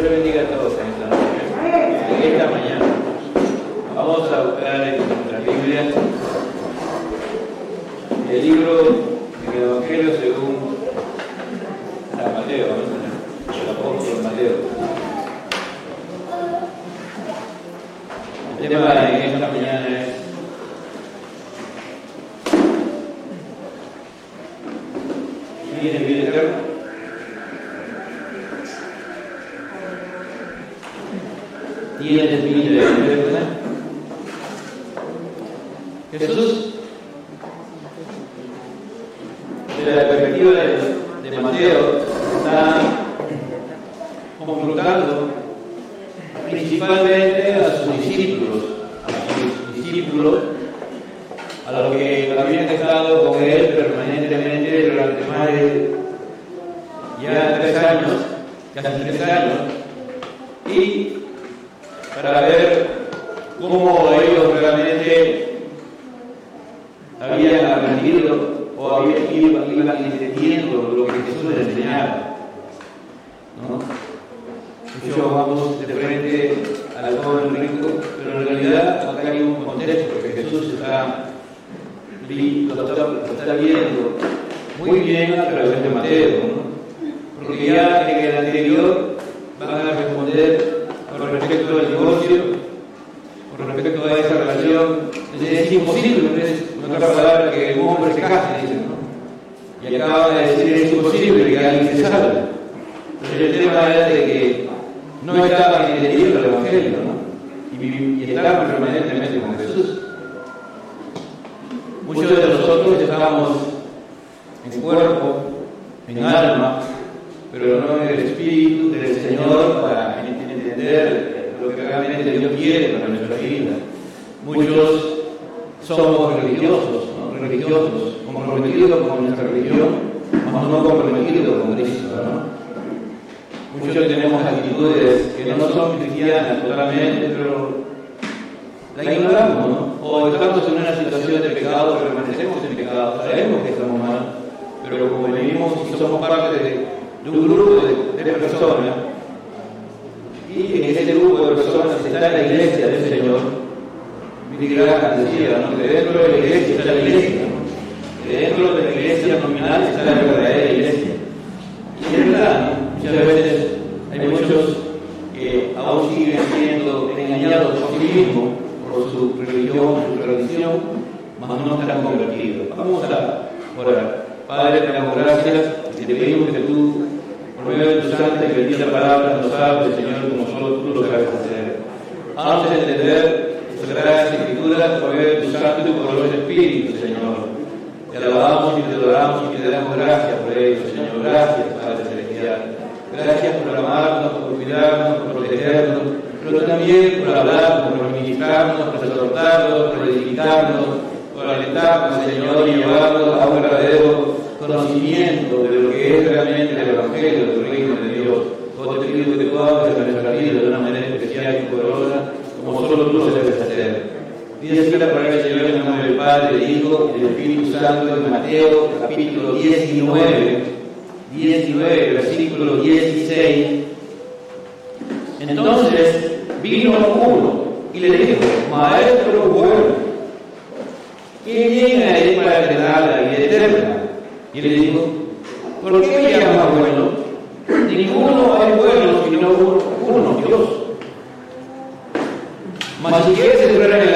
Dios bendiga a todos en esta noche. En esta mañana. Vamos a buscar en nuestra Biblia el libro del Evangelio según San Mateo, ¿no? el apóstol Mateo. El tema en esta mañana es ¿Tiene vida eterna? ¿Tienes vida eterna? Jesús, desde la perspectiva de, de Mateo, está confrontando principalmente a sus discípulos, a sus discípulos, a los que habían estado con él permanentemente durante más de ya tres años, casi tres años, y para ver cómo ellos realmente habían aprendido o habían, iban, iban entendiendo lo que Jesús les enseñaba. ¿no? Muchos vamos de frente al joven rico, pero en realidad acá hay un contexto que Jesús está, lo está, lo está viendo muy bien a través de Mateo, ¿no? porque ya en el anterior van a responder con respecto al divorcio, con respecto a esa relación, es, es imposible, es en otra palabra, que un hombre se case, dice, ¿no? Y acaba de decir, es imposible que alguien se salve. Pero el tema era de que no estaban entendiendo el Evangelio, ¿no? Y, y estaban permanentemente con Jesús. Muchos de nosotros estamos en cuerpo, en alma, pero no en el espíritu del Señor para entender lo que realmente Dios quiere para nuestra vida. Muchos somos religiosos, ¿no? religiosos, comprometidos con nuestra religión, mas no comprometidos con Cristo. ¿no? Muchos tenemos actitudes que no son cristianas totalmente, pero la ignoramos, ¿no? O estamos en una situación de pecado, permanecemos en pecado, sabemos que estamos mal, pero como venimos y somos parte de, un grupo de, personas, y en ese grupo de personas está la iglesia del Señor, Graham decía, ¿no? que dentro de la iglesia está la iglesia, que dentro de la iglesia nominal está la verdadera iglesia. Y es verdad, muchas veces hay muchos que aún siguen siendo engañados por sí mismos, por su religión, su tradición, mas no están convertidos. Vamos a orar. Padre, te damos gracias y te pedimos que tú, por medio de tu santa y bendita palabra, nos hables, Señor, como solo tú lo sabes hacer. Haznos entender tus sagradas escrituras por medio de tu santo y poderoso Espíritu, Señor. Te alabamos y te adoramos y te damos gracias por ello, Señor. Gracias, Padre Celestial. Gracias por amarnos, por cuidarnos, por protegernos, pero también por hablarnos, por ministrarnos, por exhortarnos, por edificarnos, alentarnos, Señor, y llevarnos a un verdadero conocimiento de lo que es realmente el Evangelio del Reino de Dios. Oh, te pido que tú hables en nuestra vida de una manera especial y poderosa, como solo tú lo debes hacer. Dice la palabra del Señor en nombre del Padre, del Hijo y del Espíritu Santo en Mateo, capítulo 19, 19, versículo 16. Entonces vino uno y le dijo, Maestro bueno, ¿quién viene a él para heredar la vida eterna? Y le dijo, ¿por qué me llamas bueno? Ninguno es bueno sino uno, Dios. Mas si quieres entrar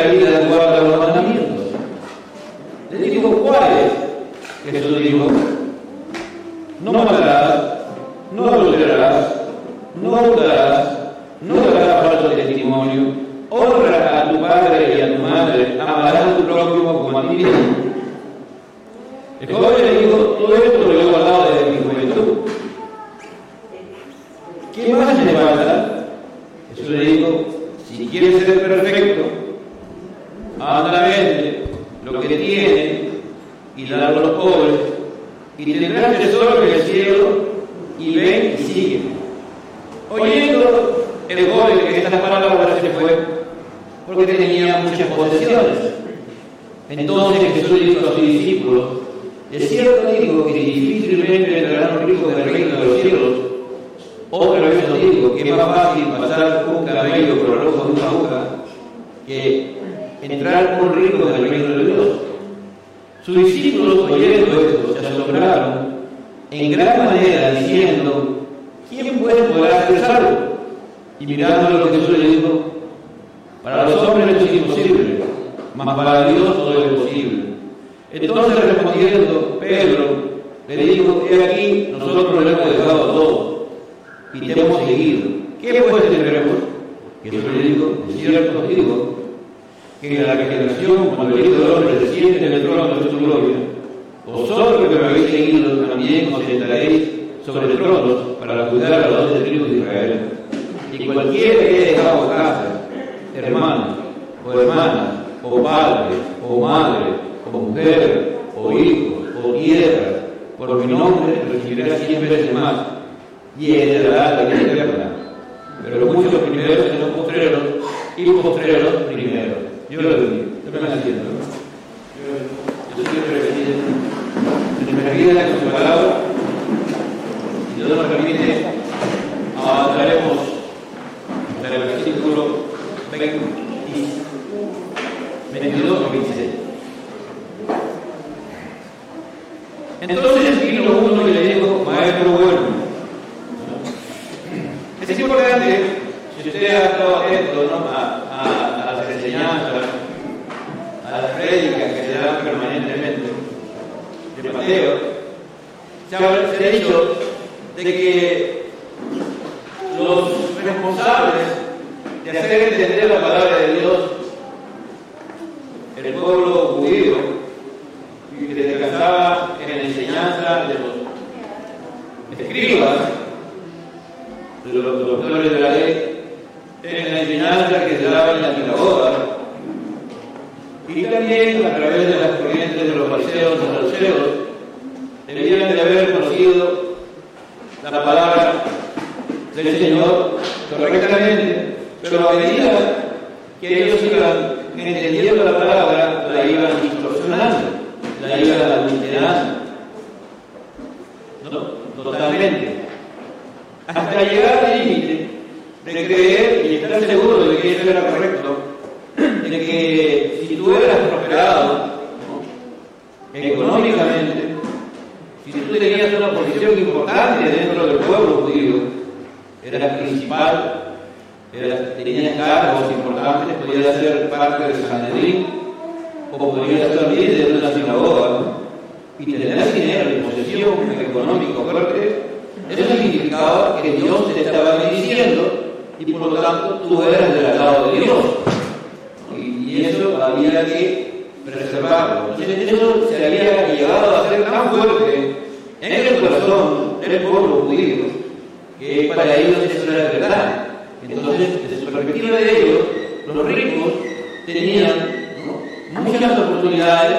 del pueblo judío que para ellos eso era verdad. Entonces, desde su perspectiva de ellos, los ricos tenían ¿no? muchas oportunidades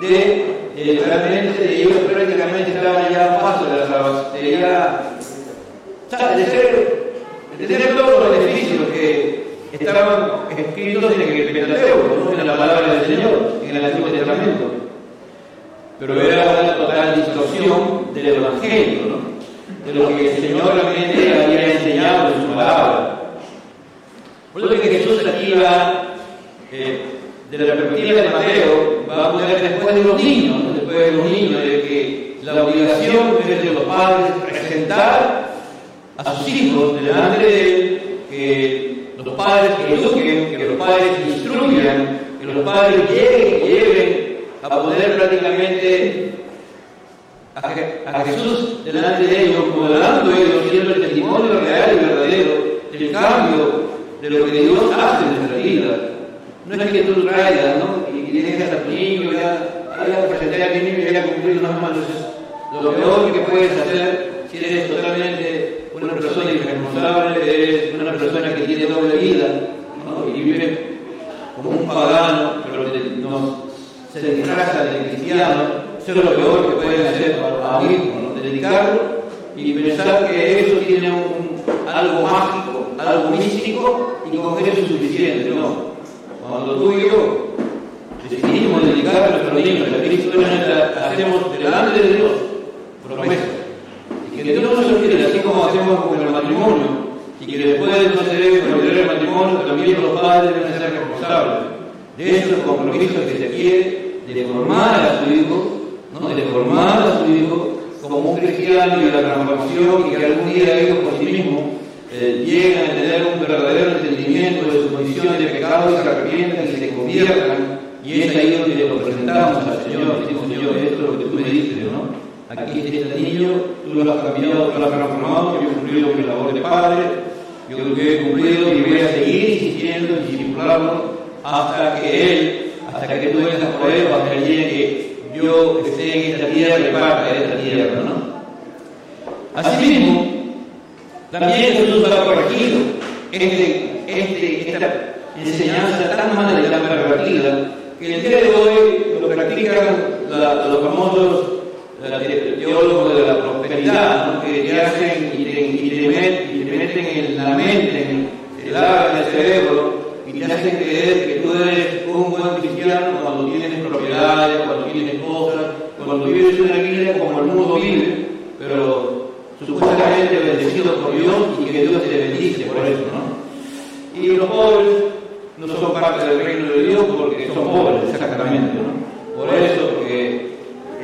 de eh, realmente ellos prácticamente estaban ya paso de la salvación, de, ser, de tener todos los beneficios que estaban escritos en el Pentateuco, ¿no? en la palabra del Señor, en el Antiguo Testamento. Pero era una total distorsión del Evangelio, ¿no? de lo que el Señor realmente había enseñado en su palabra. Por que Jesús aquí va, eh, de la perspectiva de Mateo, va a poner después de los niños, después de los niños, de que la obligación es de los padres presentar a sus hijos delante de él, que los padres que eduquen, que los padres instruyan, que los padres lleguen, lleven a poder prácticamente a, Jesús delante de ellos, modelando ellos, siendo el testimonio real y verdadero del cambio de lo que Dios hace en nuestra vida. No es que tú traigas, ¿no? Y dejes a tu niño, ya, ya presenté a mi niño y ya cumplí unas manos. Lo peor que puedes hacer si eres totalmente una persona irresponsable, eres una persona que tiene doble vida, ¿no? Y vive como un pagano, pero no se disfraza de cristiano, eso es lo peor que pueden hacer a un ¿no? dedicarlo y pensar que eso tiene algo mágico, algo místico y con eso es suficiente. No. Cuando tú y yo decidimos dedicar a nuestros niños a Cristo, hacemos delante de Dios promesa. Y que Dios no se olvida, así como hacemos con el matrimonio, y que después debe olvidar el matrimonio, también los padres deben ser responsables de esos compromisos que se quiere de formar a su hijo, ¿no? de formar a su hijo como un cristiano y de la transformación y que algún día ellos por sí mismos eh, lleguen a tener un verdadero entendimiento de su condición de pecado y se arrepientan y se conviertan. Y es ahí donde lo presentamos al Señor, decimos, Señor, esto es lo que tú me dices, ¿no? Aquí está este niño, tú lo has cambiado, tú lo has transformado, yo he cumplido mi labor de padre, yo creo que he cumplido y voy a seguir insistiendo en discipularlo hasta que Él, hasta que tú vengas por Él, hasta el día que yo esté en esta tierra y parte de esta tierra, ¿no? Asimismo, también Jesús ha corregido este, este, esta enseñanza tan mala y tan pervertida que el día de hoy lo practican los famosos teólogos de la prosperidad, ¿no? que te hacen y te, meten en la mente, te lavan el cerebro y te hacen creer que tú eres un buen cristiano cuando tienes propiedades, cuando tienes cosas, cuando vives una vida como el mundo vive, pero supuestamente bendecido por Dios y que Dios te bendice por eso, ¿no? Y los pobres no son parte del reino de Dios porque son pobres, exactamente, ¿no? Por eso, porque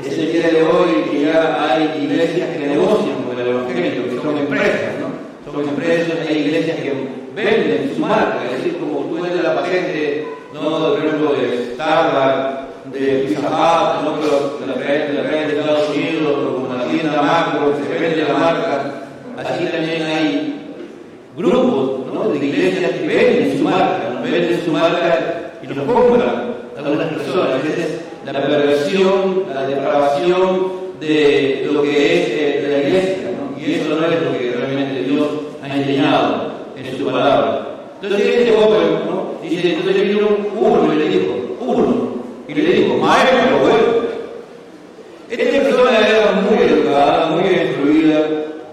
es el día de hoy que ya hay iglesias que negocian con el Evangelio, que son empresas, ¿no? Son empresas, hay iglesias que venden su marca, es decir, como tú vendes la patente, ¿no? Por ejemplo, de Starbucks, de Pizza Hut, ¿no? Pero la traen, la traen de Estados Unidos, como una tienda macro, se vende la marca. Así también hay grupos, ¿no? De iglesias que venden su marca, ¿no? venden su marca y lo compran algunas personas. Esa es la perversión, la depravación de lo que es eh, la iglesia, ¿no? Y eso no es lo que realmente Dios ha enseñado en su palabra. Entonces este joven, ¿no? Dice, entonces vino uno y le dijo, uno, y le dijo, maestro, bueno. Esta persona era muy educada, muy instruida,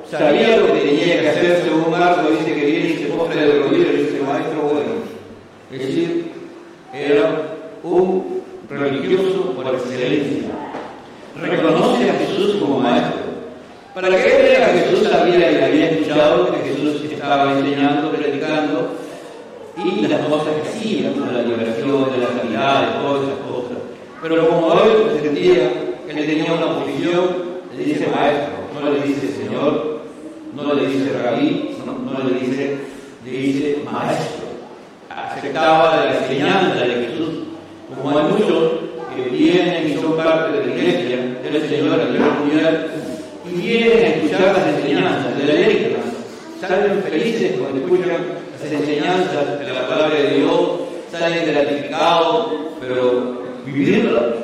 sabía lo que tenía que hacer según Marco, dice que viene y se de rodillas y dice, maestro, bueno. Es decir, era un religioso por excelencia. Reconoce a Jesús como maestro. Para que él vea que Jesús sabía y había escuchado que Jesús estaba enseñando, predicando, y las cosas que hacía, ¿no? la liberación de la sanidad, de todas esas cosas. Pero como él sentía que él tenía una posición, le dice maestro, no le dice señor, no le dice rabí, no, le dice, le dice maestro. Aceptaba de la enseñanza de Jesús, como hay muchos que vienen y son parte de la iglesia del Señor a nivel mundial y vienen a escuchar las enseñanzas de la ley, salen felices cuando escuchan las enseñanzas de la palabra de Dios, salen gratificados, pero vivirla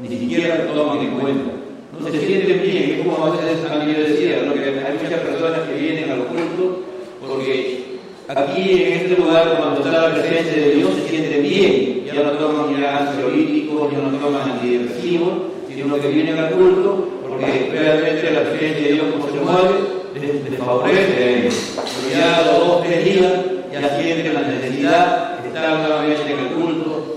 ni siquiera lo toman en cuenta. No se sienten bien, es como a veces también decía, ¿no? que hay muchas personas que vienen al culto porque aquí en este lugar cuando está la presencia de Dios se sienten bien, ya no toman ya ansiolíticos, ya no toman antidepresivos, sino que vienen al culto porque realmente la presencia de Dios como se mueve les, les favorece, pero ya los dos, tres días ya sienten la necesidad estar nuevamente en el culto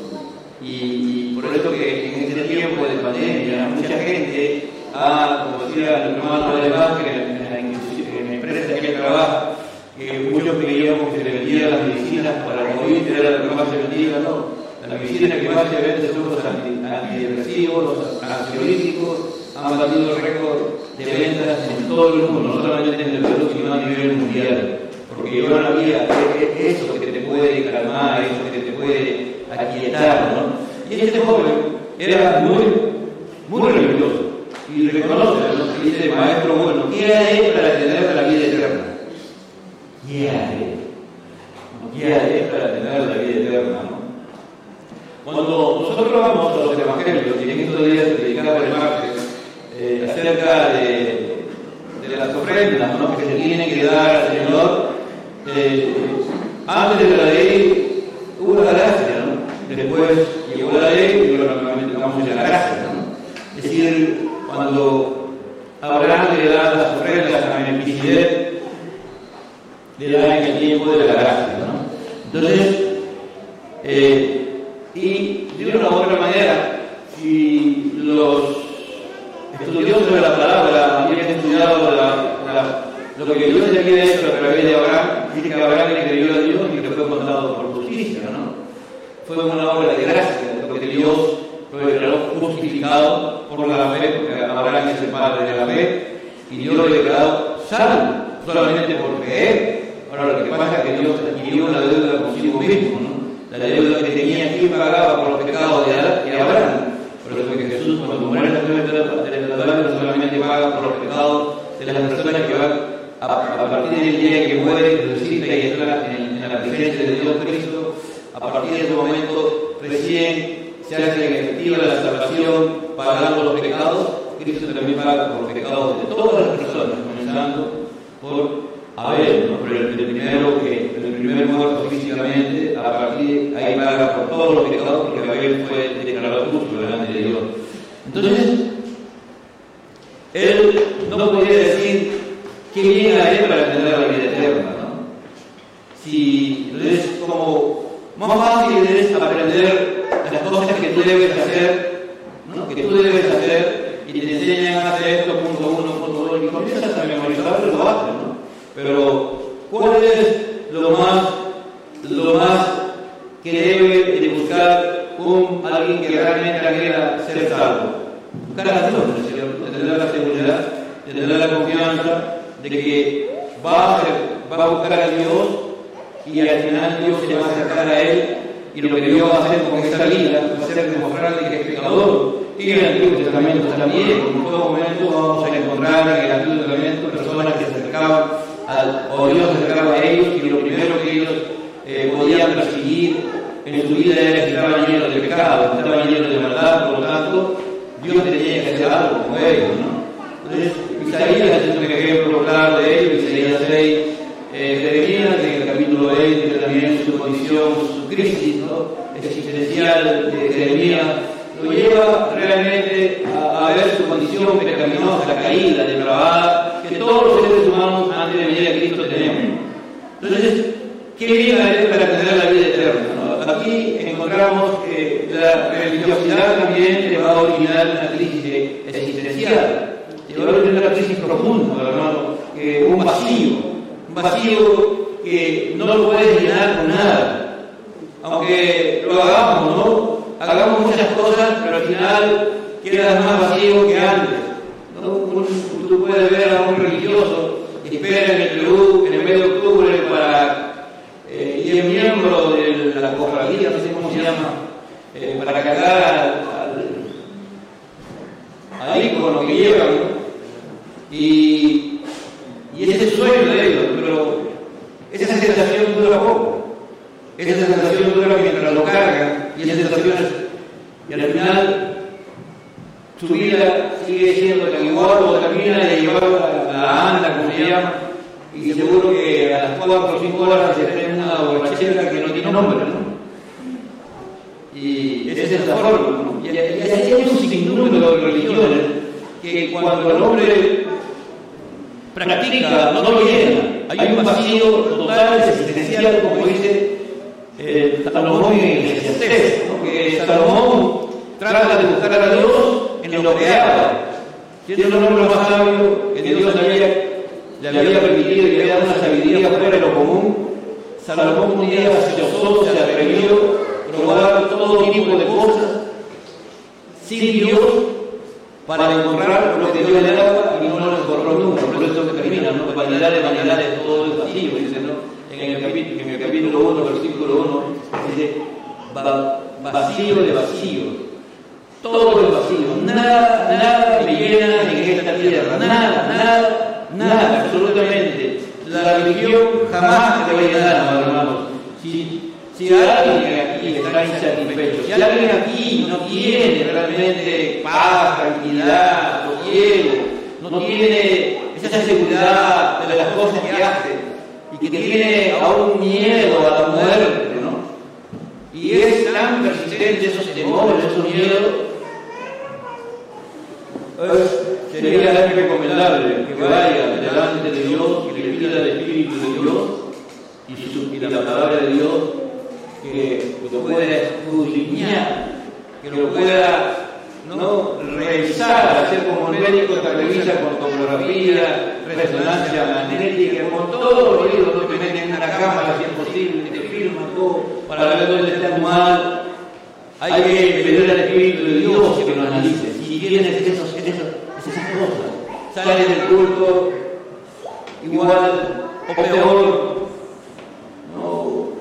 y, y por eso que en este tiempo de pandemia mucha gente ha, como decía el hermano de que en, la, en la empresa que trabaja, que muchos creíamos que se vendían las medicinas para el COVID, era lo que más se vendía, no. La medicina que más se vende son los antidepresivos, los ansiolíticos, han batido récord de ventas en todo el mundo, no solamente en el Perú, sino a nivel mundial. Porque yo no había eso que te puede calmar, eso que te puede aquietar, ¿no? Y este joven era muy, muy religioso y reconoce, ¿no? Dice, maestro, bueno, ¿qué haré para tener la vida eterna? ¿Qué haré? ¿Qué haré para tener la vida eterna? ¿no? Cuando nosotros vamos a los evangelios, y en estos días se dedicaba el eh, acerca de, las ofrendas ¿no? que se tienen que dar al Señor, eh, antes de la ley hubo la gracia, ¿no? después llegó la ley y normalmente vamos a la gracia. ¿no? Es decir, cuando Abraham le da las ofrendas a Melquisedec, le da en el tiempo de la gracia. ¿no? Entonces, eh, y de una u otra manera, si los estudioso de la palabra, había estudiado lo que Dios había hecho a través de Abraham, dice que Abraham le creyó a Dios y que fue contado por justicia, ¿no? Fue una obra de gracia, porque Dios fue justificado por la fe, porque Abraham es el padre de la fe, y Dios lo ha declarado salvo, solamente por creer. Ahora lo que pasa es que Dios adquirió una deuda consigo mismo, ¿no? La deuda que tenía, ¿quién pagaba por los pecados de Abraham? Por eso que Jesús, cuando muere la deuda, no solamente paga por los pecados de las personas que van a, partir del día que muere, resucita y entra en, en la presencia de Dios Cristo, a partir de ese momento recién se hace efectiva la salvación pagando los pecados, Cristo también paga por los pecados de todas las personas, comenzando por Abel, pero el, primero que, el primer muerto físicamente, a partir ahí paga por todos los pecados, porque Abel fue declarado justo delante de Dios. Entonces, él no podía decir qué bien haré para tener la vida eterna, ¿no? Si es como más fácil es aprender las cosas que tú debes hacer, ¿no? que tú debes hacer y te enseñan a hacer esto, punto uno, punto dos, y comienzas a memorizarlo, lo haces. Pero, ¿cuál es lo más, lo más que debe de buscar un alguien que realmente quiera ser salvo? Buscar a Dios, tener la seguridad, tener la confianza de que va a, buscar a Dios y al final Dios se va a acercar a él y lo que Dios va a hacer con esa vida va a ser demostrarle que es pecador. Y en el Antiguo Testamento también, en todo momento vamos a encontrar en el Antiguo Testamento personas que se acercaban a, o Dios se acercaba a ellos y lo primero que ellos eh, podían perseguir en su vida era que estaban llenos de pecado, estaban llenos de maldad, por lo tanto, Dios tenía que hacer algo con ellos, ¿no? Entonces, Isaías es un ejemplo claro de ello, Isaías 6, eh, Jeremías en el capítulo 20 también su condición, su crisis ¿no? existencial de Jeremías, lo lleva realmente a, ver su condición pecaminosa, caída, depravada, que todos los seres humanos antes de venir a Cristo tenemos. Entonces, ¿qué viene para tener la vida eterna? ¿no? Aquí encontramos que la religiosidad también te va a originar una crisis existencial, te va a originar una crisis profunda, hermano, que un vacío, un vacío que no lo puedes llenar con nada. Aunque lo hagamos, ¿no? Hagamos muchas cosas, pero al final quedas más vacío que antes. Tú puedes ver a un religioso que espera en el Perú en el mes de octubre para, eh, y es miembro de la cofradía, no sé cómo se llama, eh, para cargar al, al ícono que llevan. Y, y ese sueño de ellos, pero esa sensación dura poco. Esa sensación dura mientras lo cargan y esa sensación es, y al final su vida sigue siendo igual o termina de llevar a la anda, como se llama, y seguro que a las 4 o 5 horas se tiene una borrachera que no tiene nombre, ¿no? Y esa es la forma. Y, hay un sinnúmero de religiones que cuando el hombre practica, no lo llena. Hay un vacío total, existencial, como dice eh, Salomón en Eclesiastés, ¿no? que Salomón trata de buscar a Dios en lo haga. Siendo el hombre más sabio que Dios había, le había permitido y le había dado una sabiduría fuera de lo común, Salomón un día osó, se atrevió a probar todo tipo de cosas sin Dios para encontrar lo que Dios le daba y no lo encontró nunca. Por eso que termina, ¿no? Vanidades, vanidades, todo es vacío, dice, ¿no? En el capítulo, en el capítulo 1, versículo 1, dice, vacío de vacío. Todo es vacío. Nada, nada me llena en esta tierra. Nada, nada, nada, absolutamente. La religión jamás te va a llenar, hermanos. Si, si alguien aquí está insatisfecho, si alguien aquí no tiene realmente paz, tranquilidad, sosiego, no tiene esa seguridad de las cosas que hace, y que tiene aún miedo a la muerte, ¿no? Y es tan persistente esos temores, esos miedos, sería recomendable que vaya delante de Dios y le pida al Espíritu de Dios y, su, y la palabra de Dios que lo pueda escudriñar, que lo pueda no revisar, hacer como el médico te revisa con tomografía, resonancia magnética, con todo oído, no te meten en una cámara si es posible, que te firman todo para ver dónde está mal. Hay que pedir al Espíritu de Dios que lo analice. Si tienes esos esas cosas. Salen del culto igual o peor. No,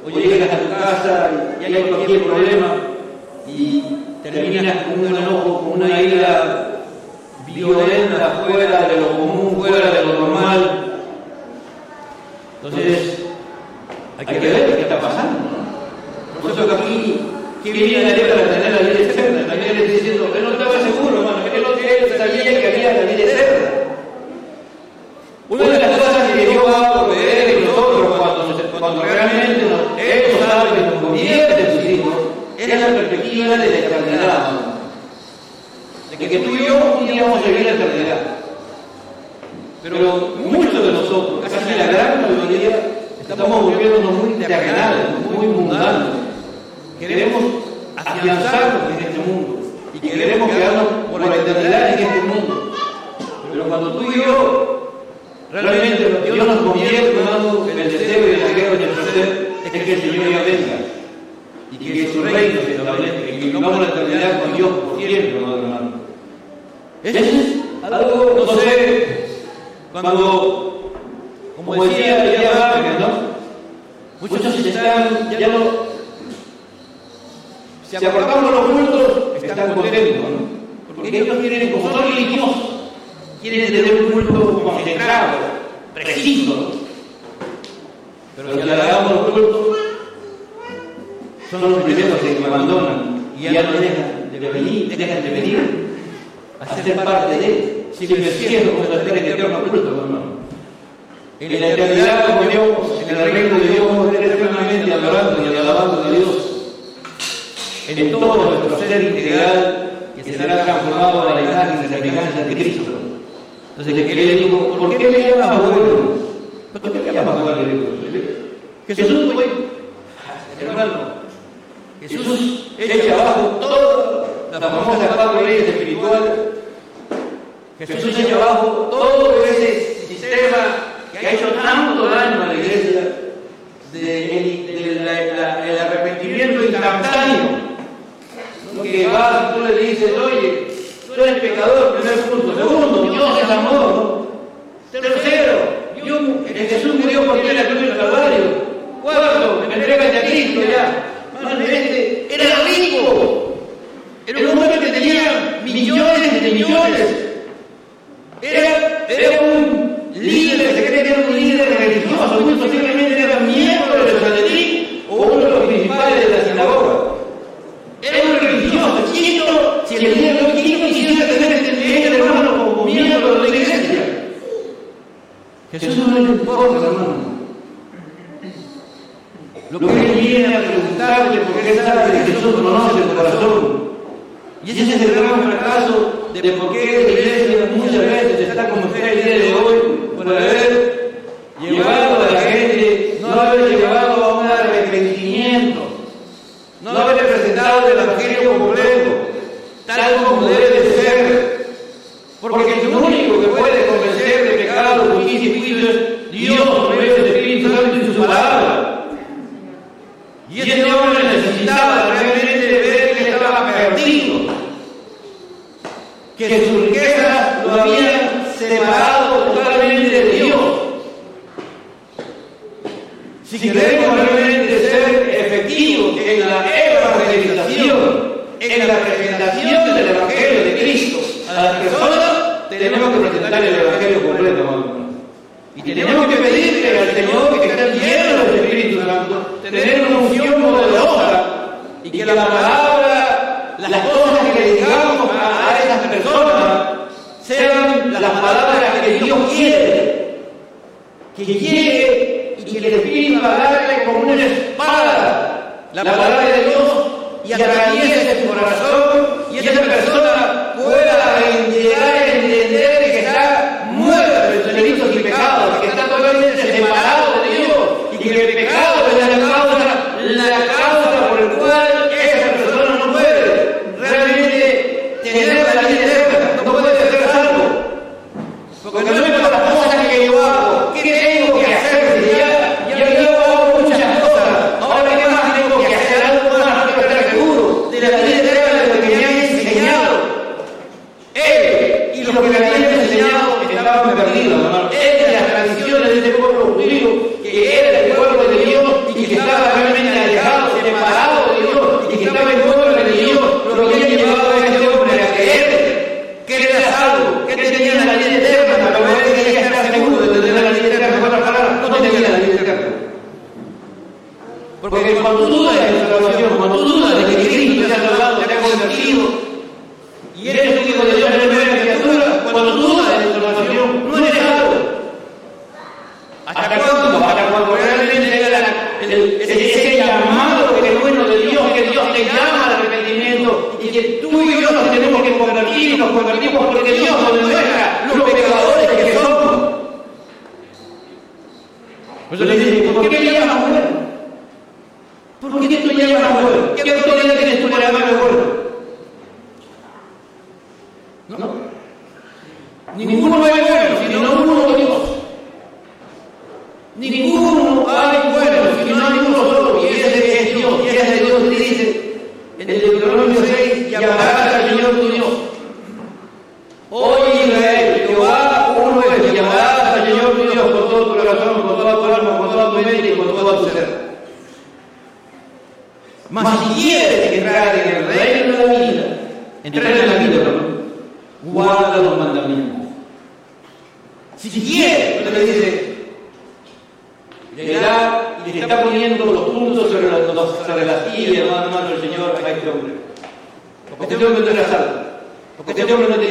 o llegas a tu casa y hay cualquier problema y terminas con un enojo, con una ira violenta, fuera de lo común, fuera de lo normal. Entonces, hay que ver qué está pasando. ¿no? Por eso que aquí, que viene la letra de tener la ley externa, también le está diciendo, que no estaba seguro, hermano. Jesús murió por ti en la cruz del Calvario. Cuarto, entrégate a Cristo ya. Más este, era rico. Era un hombre que tenía millones de millones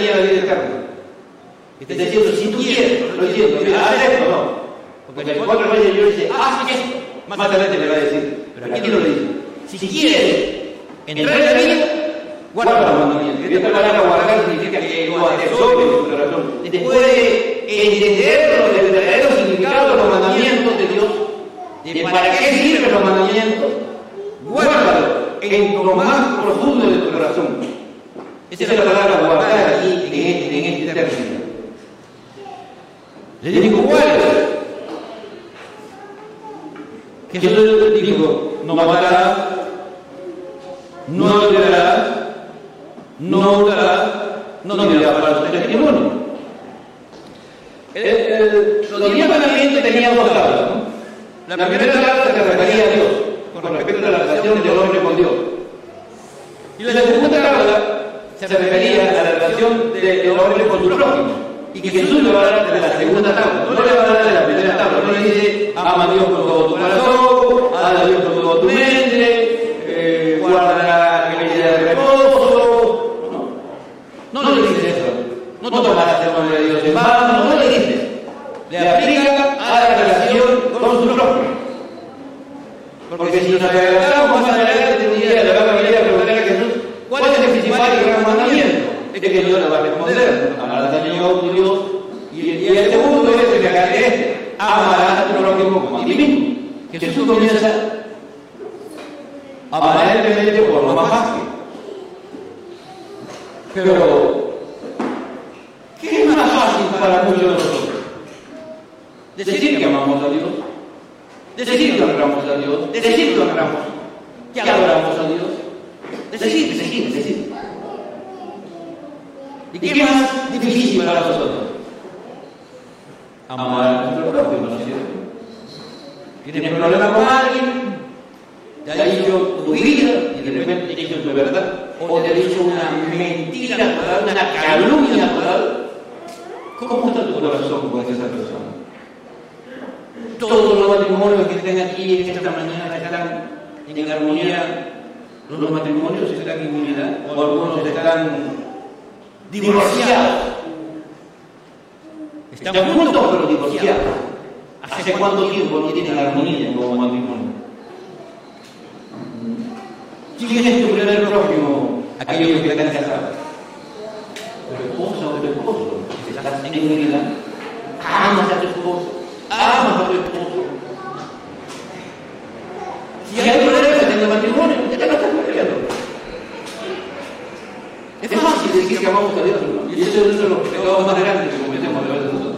tenía la vida eterna. Está diciendo, si tú quieres, lo entiendo, mira, haz esto, no. Porque el cuatro veces yo dice, haz esto. Más adelante le va a decir, pero aquí no lo dice. Si quieres entrar en la vida, guarda los mandamientos. Y esta palabra guardar significa que lo atesore en tu corazón. Después de entender el verdadero significado de los mandamientos de Dios, de para qué sirven los mandamientos, guárdalo en lo más profundo de tu corazón. Esa es la palabra guardar aquí en este, en este término. Le digo, ¿cuál? Jesús dijo, no matarás, no adulterarás, no hurtarás, no dirás falso testimonio. El, el, los diez mandamientos tenían dos tablas. ¿no? La primera tabla se refería a Dios, con respecto a la relación del hombre con Dios. Y la segunda tabla se refería a la relación del hombre con su prójimo. Y que Jesús le va a dar de la segunda tabla, no le va a dar de la primera tabla, no le dice ama a Dios con todo tu corazón, ama a Dios con todo tu mente, eh, guarda el día de reposo. No, no le dice eso. No tomarás el nombre de Dios en vano, no le dice. Le aplica a la relación con su prójimo. Porque si nos adelantamos más adelante, un día le va a venir a preguntar a Jesús, ¿cuál es el principal y gran mandamiento? Es que Dios le a amarás al Señor tu Dios. Y, y el segundo es el que acá es, amarás a tu prójimo como a ti mismo. Jesús comienza aparentemente por lo más fácil. Pero, ¿qué es más fácil para muchos de nosotros? Decir que amamos a Dios, decir que honramos a Dios, decir que honramos, que adoramos a Dios, decir, decir, decir. ¿Y qué más difícil para nosotros? Amar a nuestro prójimo, ¿no es cierto? Tienes problema con alguien, te ha dicho tu vida y de repente te ha dicho tu verdad, o te ha dicho una mentira una calumnia. ¿Cómo está tu corazón con esa persona? Todos los matrimonios que estén aquí en esta mañana están en armonía. Los matrimonios están en unidad, o algunos están divorciados. Están juntos pero divorciados. ¿Hace cuánto tiempo no tienen armonía como matrimonio? ¿Quién es tu primer prójimo? Aquellos que están casados. Tu esposa o tu esposo. Estás en unidad. Amas a tu esposo. Amas a tu esposo. Si hay problemas en el matrimonio, ya no estás fácil decir que amamos a Dios, y eso es uno de los pecados más grandes que cometemos a de nosotros.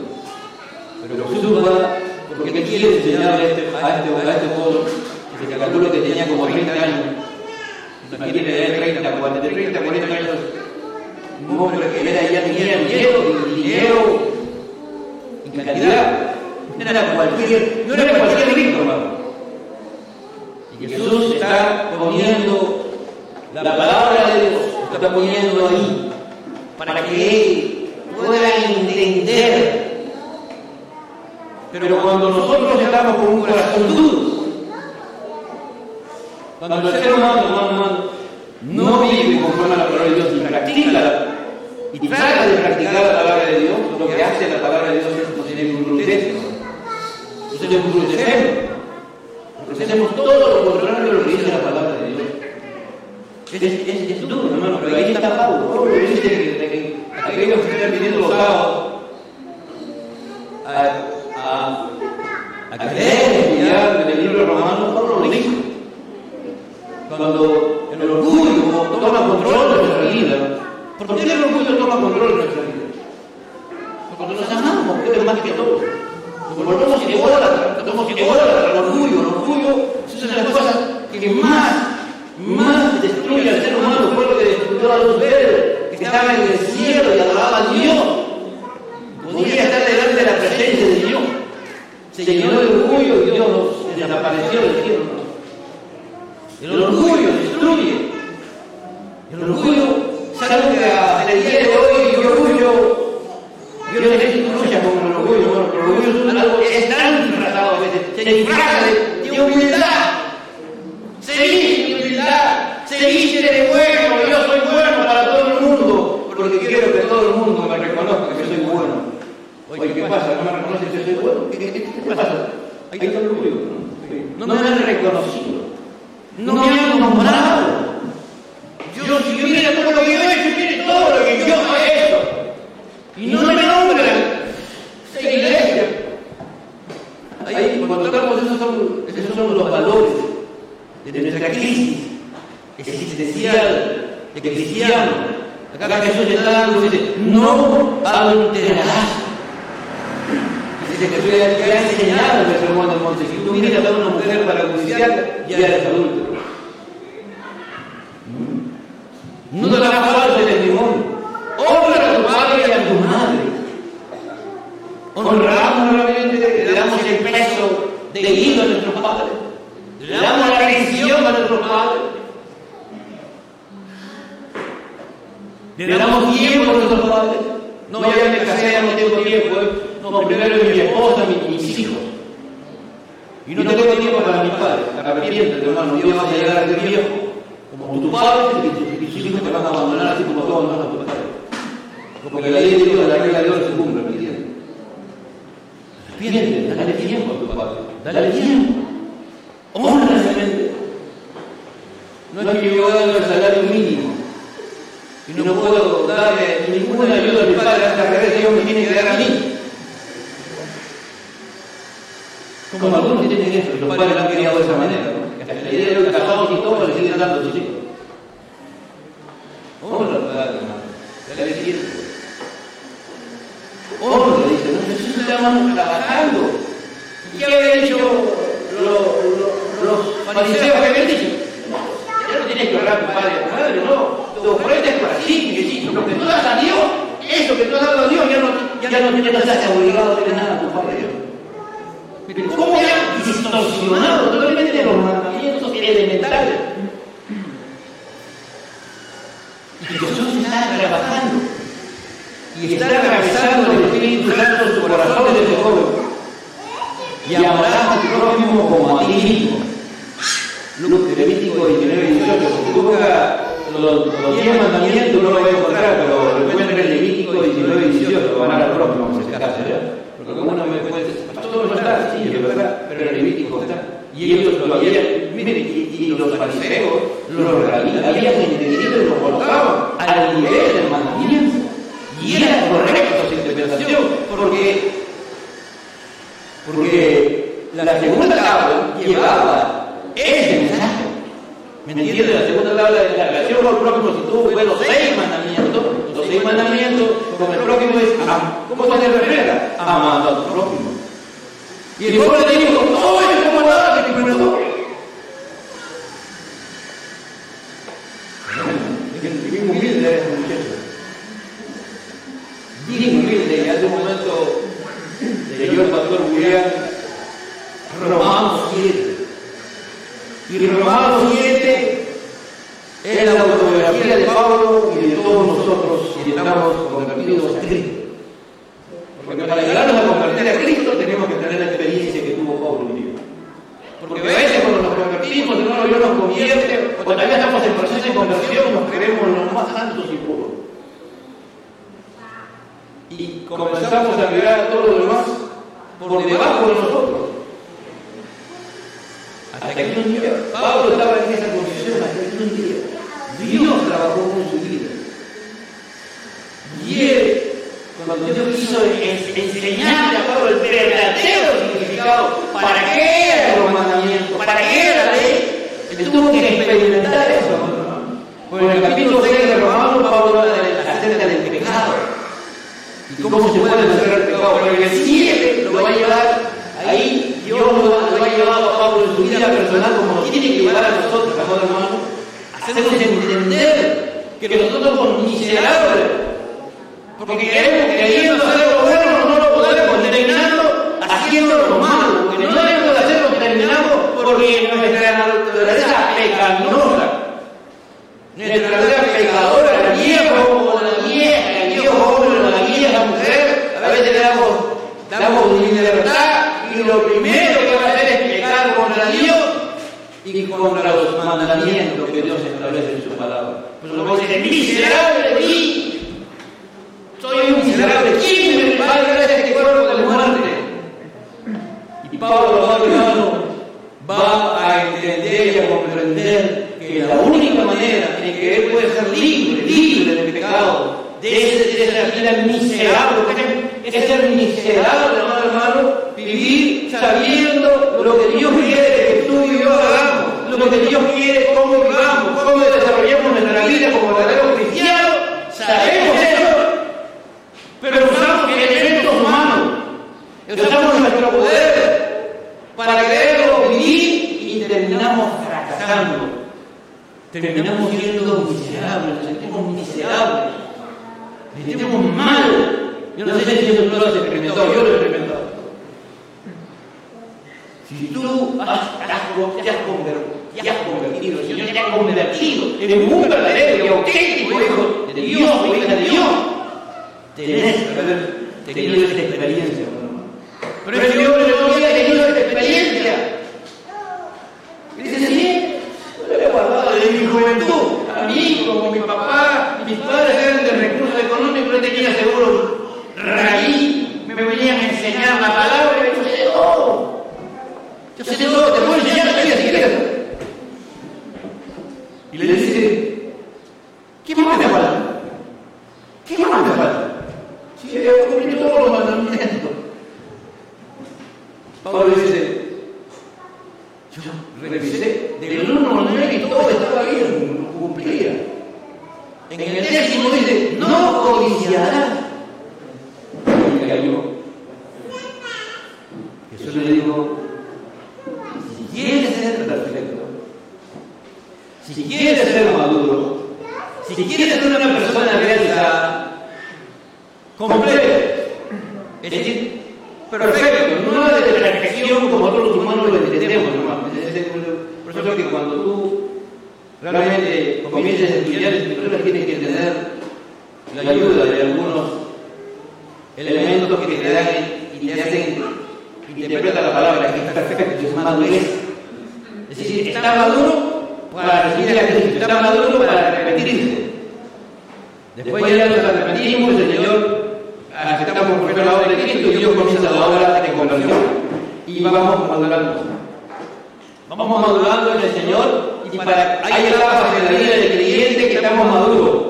Pero Jesús va, porque ¿qué quiere enseñarle a este, a este, a este pueblo que se calcula que tenía como 30 años? Quiere de 30, 40, 30, 40 años. Un hombre que era, ya tenía dinero, y dinero en calidad. No era cualquier, no era cualquier rico, hermano. Y Jesús está poniendo la palabra de Dios está poniendo ahí para que él pueda entender. Pero cuando nosotros estamos con un corazón duro, cuando el ser humano, hermano, no vive conforme a la palabra de Dios y practica y trata de practicar la palabra de Dios, lo que hace la palabra de Dios es nos embrutece. Nos embrutecemos. Porque hacemos todo lo contrario de lo que dice la palabra de Dios. Es, es, es duro, hermano, pero ahí está Pablo. Pablo dice que, que aquellos que están viniendo los sábados a, a, querer estudiar el libro romano, Pablo lo dice. Cuando el orgullo toma control de nuestra vida, ¿por qué el orgullo toma control de nuestra vida? Porque nos amamos, que es más que todo. Nos volvemos idólatras, somos idólatras, el orgullo, el orgullo es una de las cosas que más destruye al ser humano, fue lo que destruyó a los verdes, que estaban en el cielo y adoraban a Dios. Podía estar delante de la presencia de Dios. Se llenó de orgullo y Dios nos desapareció del cielo. El orgullo destruye. El orgullo es algo que hasta el día de hoy, el orgullo, Dios no lucha con el orgullo, bueno, el orgullo es algo es tan disfrazado a veces, se disfraza de, de humildad, se dice de humildad, se dice de bueno, yo soy bueno para todo el mundo, porque quiero que todo el mundo me reconozca que soy bueno. Oye, ¿qué pasa? ¿No me reconocen que soy bueno? ¿Qué, qué, qué pasa? Ahí está el orgullo. No me han reconocido. No me han nombrado. Yo, si yo mira todo lo que yo he hecho, mire todo lo que yo he hecho. Y no me nombran. Esa iglesia. Ahí, cuando tocamos esos son, esos son los valores de nuestra crisis existencial, de cristiano. Acá Jesús le está dando, dice, no adulterarás. Dice que Jesús le ha enseñado en el sermón del monte. Si tú miras a una mujer para judicial, ya eres adúltero. No te dará falso testimonio. Honra a tu padre y a tu madre. Honramos realmente, le damos el peso debido a nuestros padres. Le damos la bendición a nuestros padres. Le damos tiempo a nuestros padres. No, ya me casé, ya no tengo tiempo. ¿eh? No, primero es mi esposa, mi, mis hijos. Y no tengo tiempo para mis padres. Arrepiéntete, hermano. Dios va a llegar a ser viejo. Como tu padre, y tus hijos te van a abandonar así como tú abandonas a tu padre. Porque la ley de Dios, la regla de Dios se cumple, ¿me entiendes? Dale tiempo a tu padre. Dale tiempo. Honra realmente. No es que yo gano el salario mínimo y no puedo darle ninguna ayuda a mi padre hasta que Dios me tiene que dar a mí. Como algunos tienen eso, los padres lo han criado de esa manera. ¿no? La idea de los casados y todo le siguen dando a sus hijos. Honra, padre, hermano. Dale tiempo. Honra, dice, no Jesús estamos trabajando. ¿Y qué habían dicho los, los fariseos que habían dicho? Ya no tienes que a tu padre tu madre, no. Te ofreces por así, sí, lo que tú das a Dios, eso que tú has dado a Dios, ya no, ya no, ya no estás obligado a darle nada tu padre. Pero ¿cómo han distorsionado totalmente los mandamientos elementales? Y Jesús está trabajando y está atravesando el Espíritu Santo corazón de ese joven. Y amarás a tu prójimo como a ti mismo. Levítico 19, 18. Si tú buscas los, los 10 mandamientos, no lo vas a encontrar, pero lo encuentras en Levítico 19, 18. Amar al prójimo, en este caso, ¿ya? Porque uno me decir, pastor, no está, sí, es verdad, pero en Levítico está. Y ellos lo miren, y, y los fariseos, los rabinos, habían entendido y lo colocaban al nivel del mandamiento. Y era correcto interpretación, porque, porque la segunda tabla llevaba ese mensaje. ¿Me entiendes? La segunda tabla de la relación con el prójimo, si tú ves los seis mandamientos, los seis mandamientos con el prójimo es, ¿cómo se refleja? Amando a tu prójimo. Y el pueblo le dijo, no, es como nada que perdón. Bien humilde humilde, y hace momento leyó el pastor Julián, Romanos 7. Y Romanos 7 es la autobiografía de Pablo y de todos nosotros que estamos convertidos a Cristo. Porque para llegarnos a convertir a Cristo tenemos que tener la experiencia que tuvo Pablo un día. Porque a veces cuando nos convertimos, hermano, Dios nos convierte, o todavía estamos en proceso de conversión, nos creemos los más santos y puros. Y comenzamos a mirar a todo lo demás por debajo de nosotros. Hasta que un día, Pablo estaba en esa condición, hasta que un día, Dios trabajó con su vida. Y él, cuando Dios quiso enseñarle a Pablo el verdadero significado, ¿para qué era los mandamientos? ¿Para qué era la ley? Él tuvo que experimentar eso, en el capítulo 6 de Romanos, Pablo habla pecado. Y cómo se puede vencer el pecado. Porque el 7 lo va a llevar ahí, Dios lo, va a llevar a Pablo en su vida personal, como tiene que llevar a nosotros, hermano, a hacernos entender que nosotros somos miserables porque queremos queriendo hacer lo bueno, no lo podemos, terminando haciendo lo malo. Porque no debemos de hacerlo, terminamos porque nuestra naturaleza pecaminosa, nuestra damos libertad y lo primero que va a hacer es pecar contra Dios y contra los mandamientos que Dios establece en su palabra. Pues lo dice, miserable de mí soy un miserable. ¿Quién me va a este cuerpo de muerte? Y Pablo, hermano, va a entender y a comprender que la única manera en que él puede ser libre, libre del pecado, de, esa vida miserable, es ser miserable, hermano, hermano, vivir sabiendo lo que Dios quiere que tú y yo hagamos, lo que Dios quiere, cómo vivamos, comienza la obra de conversión. Y vamos madurando. Vamos madurando en el Señor y para, hay etapas en la vida del creyente que estamos maduros.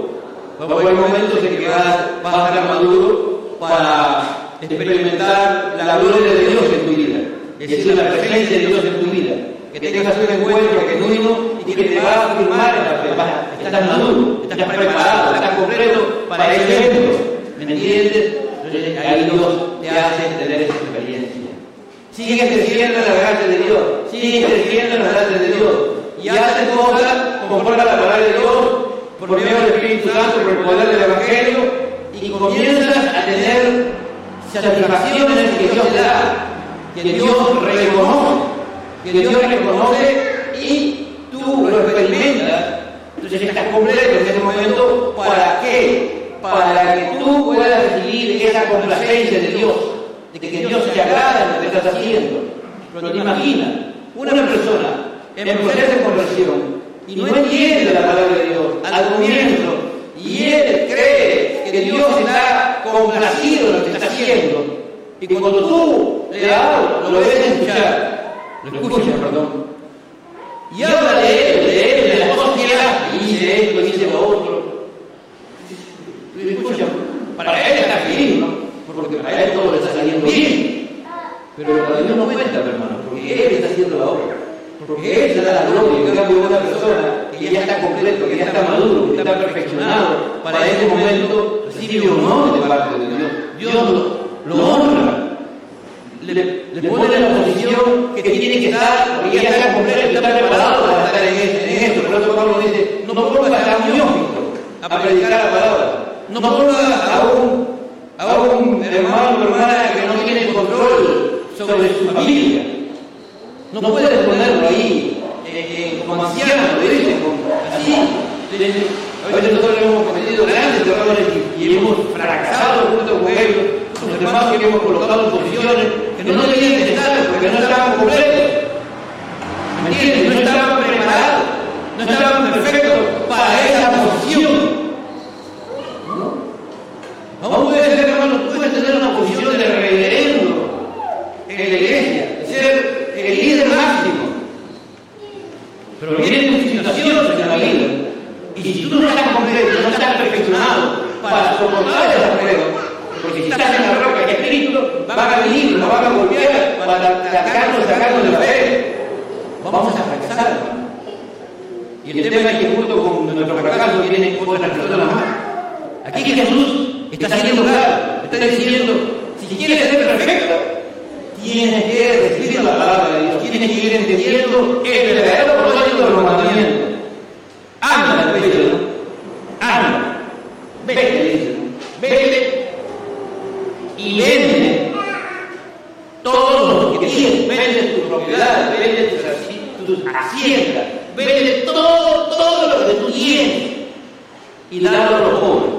Luego hay momentos en que vas, a estar maduro para experimentar la gloria de Dios en tu vida. Es decir, la presencia de Dios en tu vida. Que tengas un encuentro genuino y que te va a afirmar en. Estás maduro, estás preparado, estás completo para ese evento. ¿Me entiendes? Entonces ahí Dios te hace tener esa experiencia. Sigue creciendo en la gracia de Dios, sigue creciendo en la gracia de Dios. Y haces cosas conforme a la palabra de Dios, por medio del Espíritu Santo, por el poder del Evangelio, y comienzas a tener satisfacciones que Dios te da, que Dios reconoce, que Dios reconoce y tú lo experimentas. Entonces estás completo en ese momento. ¿Para qué? Para que tú puedas recibir esa complacencia de Dios, de que Dios se agrada en lo que estás haciendo. Pero te imaginas, una persona en proceso de conversión y no entiende la palabra de Dios al comienzo y él cree que Dios está complacido en lo que está haciendo y cuando tú le das lo debes escuchar, lo escuchas, perdón, y habla de él, de él, de las cosas él hice esto, hice lo otro. Para él está feliz, ¿no? Porque para él todo le está saliendo bien. Pero para Dios no cuenta, hermano, porque Él está haciendo la obra. Porque Él se da la gloria. En cambio, una persona que ya está completo, que ya está maduro, que está perfeccionado, para ese momento recibe honor de parte de Dios. Dios lo, lo honra. Le, le, pone la posición que tiene que estar, porque ya está completo, está preparado para estar en, esto. Por eso Pablo dice, no pongas a un a predicar la palabra. No pongas a un, a un hermano hermana que no tiene control sobre su familia. No puedes ponerlo ahí eh, eh, como anciano, dicen, así. A veces nosotros hemos cometido grandes errores y, hemos fracasado junto con ellos, los hermanos que hemos colocado en posiciones que no debían de estar porque no estaban completos. ¿Me entiendes? No estaban preparados, no estaban perfectos para esa posición. Vamos a ver, hermano, tú puedes tener una posición de reverendo en la iglesia, ser el líder máximo. Pero vienen tus situaciones en la vida. Y si tú no estás completo, no estás perfeccionado para soportar esa prueba, porque si estás en la roca que es Cristo, van a venir, nos van a golpear para sacarnos de la fe. Vamos a fracasar. Y el tema es que junto con nuestro fracaso vienen otras personas más. Aquí Jesús está haciendo claro, está diciendo, si quieres ser perfecto, tienes que recibir la palabra de Dios, tienes que ir entendiendo el verdadero propósito de los mandamientos. Anda, le dice, ¿no? Anda, vete, le dice, vete y vende todo lo que tienes, vende tu propiedad, vende tus haciendas, vende todo, todo lo que tú tienes y dalo a los pobres.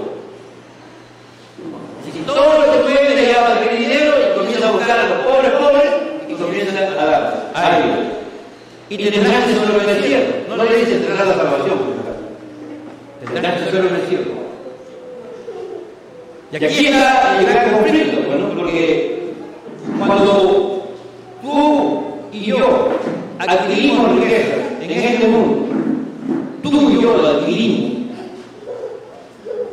Si todo lo que tú vendes ya va a dinero y comienza a buscar a los pobres pobres y comienza a dar a ellos. Y tendrás tesoro en el cielo. No le dice tendrás la salvación. Tendrás tesoro en el cielo. Y aquí está el gran conflicto, bueno, porque cuando tú y yo adquirimos riqueza en este mundo, tú y yo lo adquirimos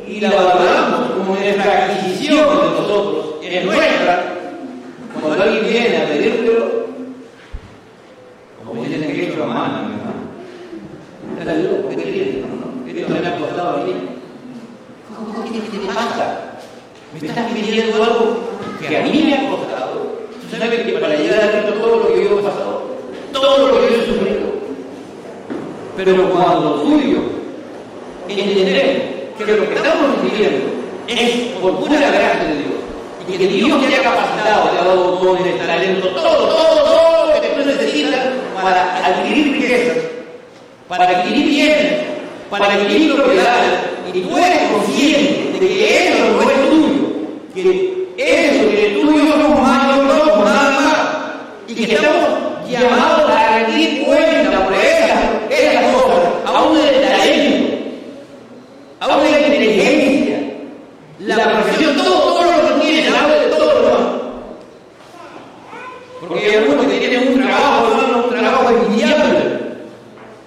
y la valoramos como nuestra adquisición de nosotros, es nuestra, cuando alguien viene a pedírtelo, como dicen en quechua, mano, mi Estás loco, ¿qué te me ha costado te pasa? Me estás pidiendo algo que a mí me ha costado. Tú sabes que para llegar a esto todo lo que yo he pasado, todo lo que yo he sufrido. Pero cuando tú y yo entendemos que lo que estamos viviendo es por pura gracia de Dios. Y que Dios te ha capacitado, te ha dado dones, talento, todo, todo, todo lo que tú necesitas para adquirir riquezas, para adquirir bienes, para adquirir propiedades. Y tú eres consciente de que eso no es tuyo, que eso que es tuyo somos nosotros, nada más. Y que estamos llamados a rendir cuenta por esas, esas cosas, aún del talento habla de la inteligencia, la profesión, todo, todo lo que tiene, habla de todo lo demás. Porque hay algunos que tienen un trabajo, hermano, un trabajo envidiable.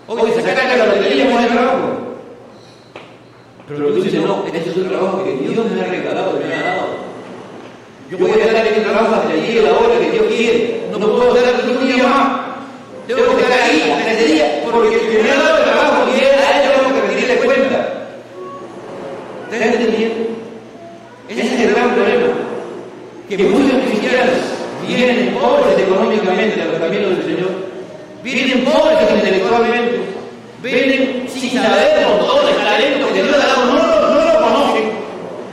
Oye, se sacan la lotería con el trabajo. Pero tú dices, no, este es un trabajo que Dios me ha regalado, me ha dado. Yo voy a estar en el trabajo hasta el día y la hora que Dios quiere. No puedo estar ni un día más. Tengo que estar ahí hasta ese día, porque me ha dado el trabajo y a él tengo que rendirle cuenta. ¿Estás entendiendo? Ese es el gran problema. Que muchos cristianos vienen pobres económicamente a los caminos del Señor, vienen pobres intelectualmente, vienen sin saber los dones, talentos que Dios le ha dado, no, no, no lo conocen,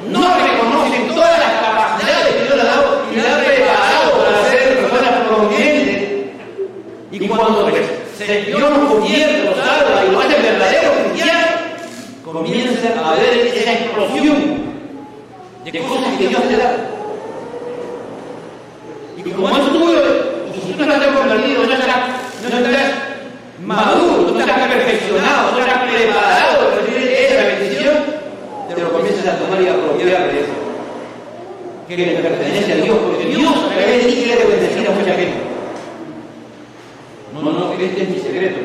no reconocen todas las capacidades que Dios le ha dado y le ha preparado para ser personas prominentes. Y cuando se, Dios nos convierte, nos salva y lo hace verdadero cristiano, comienza a ver esa explosión de cosas que Dios te da. Y que como es tuyo, y si tú no estás convertido, no estás, no estás maduro, no estás perfeccionado, no estás preparado para recibir esa bendición, te lo comienzas a tomar y a apropiar de eso. Que le pertenece a Dios, porque Dios a través de ti quiere bendecir a mucha gente. No, no, este es mi secreto,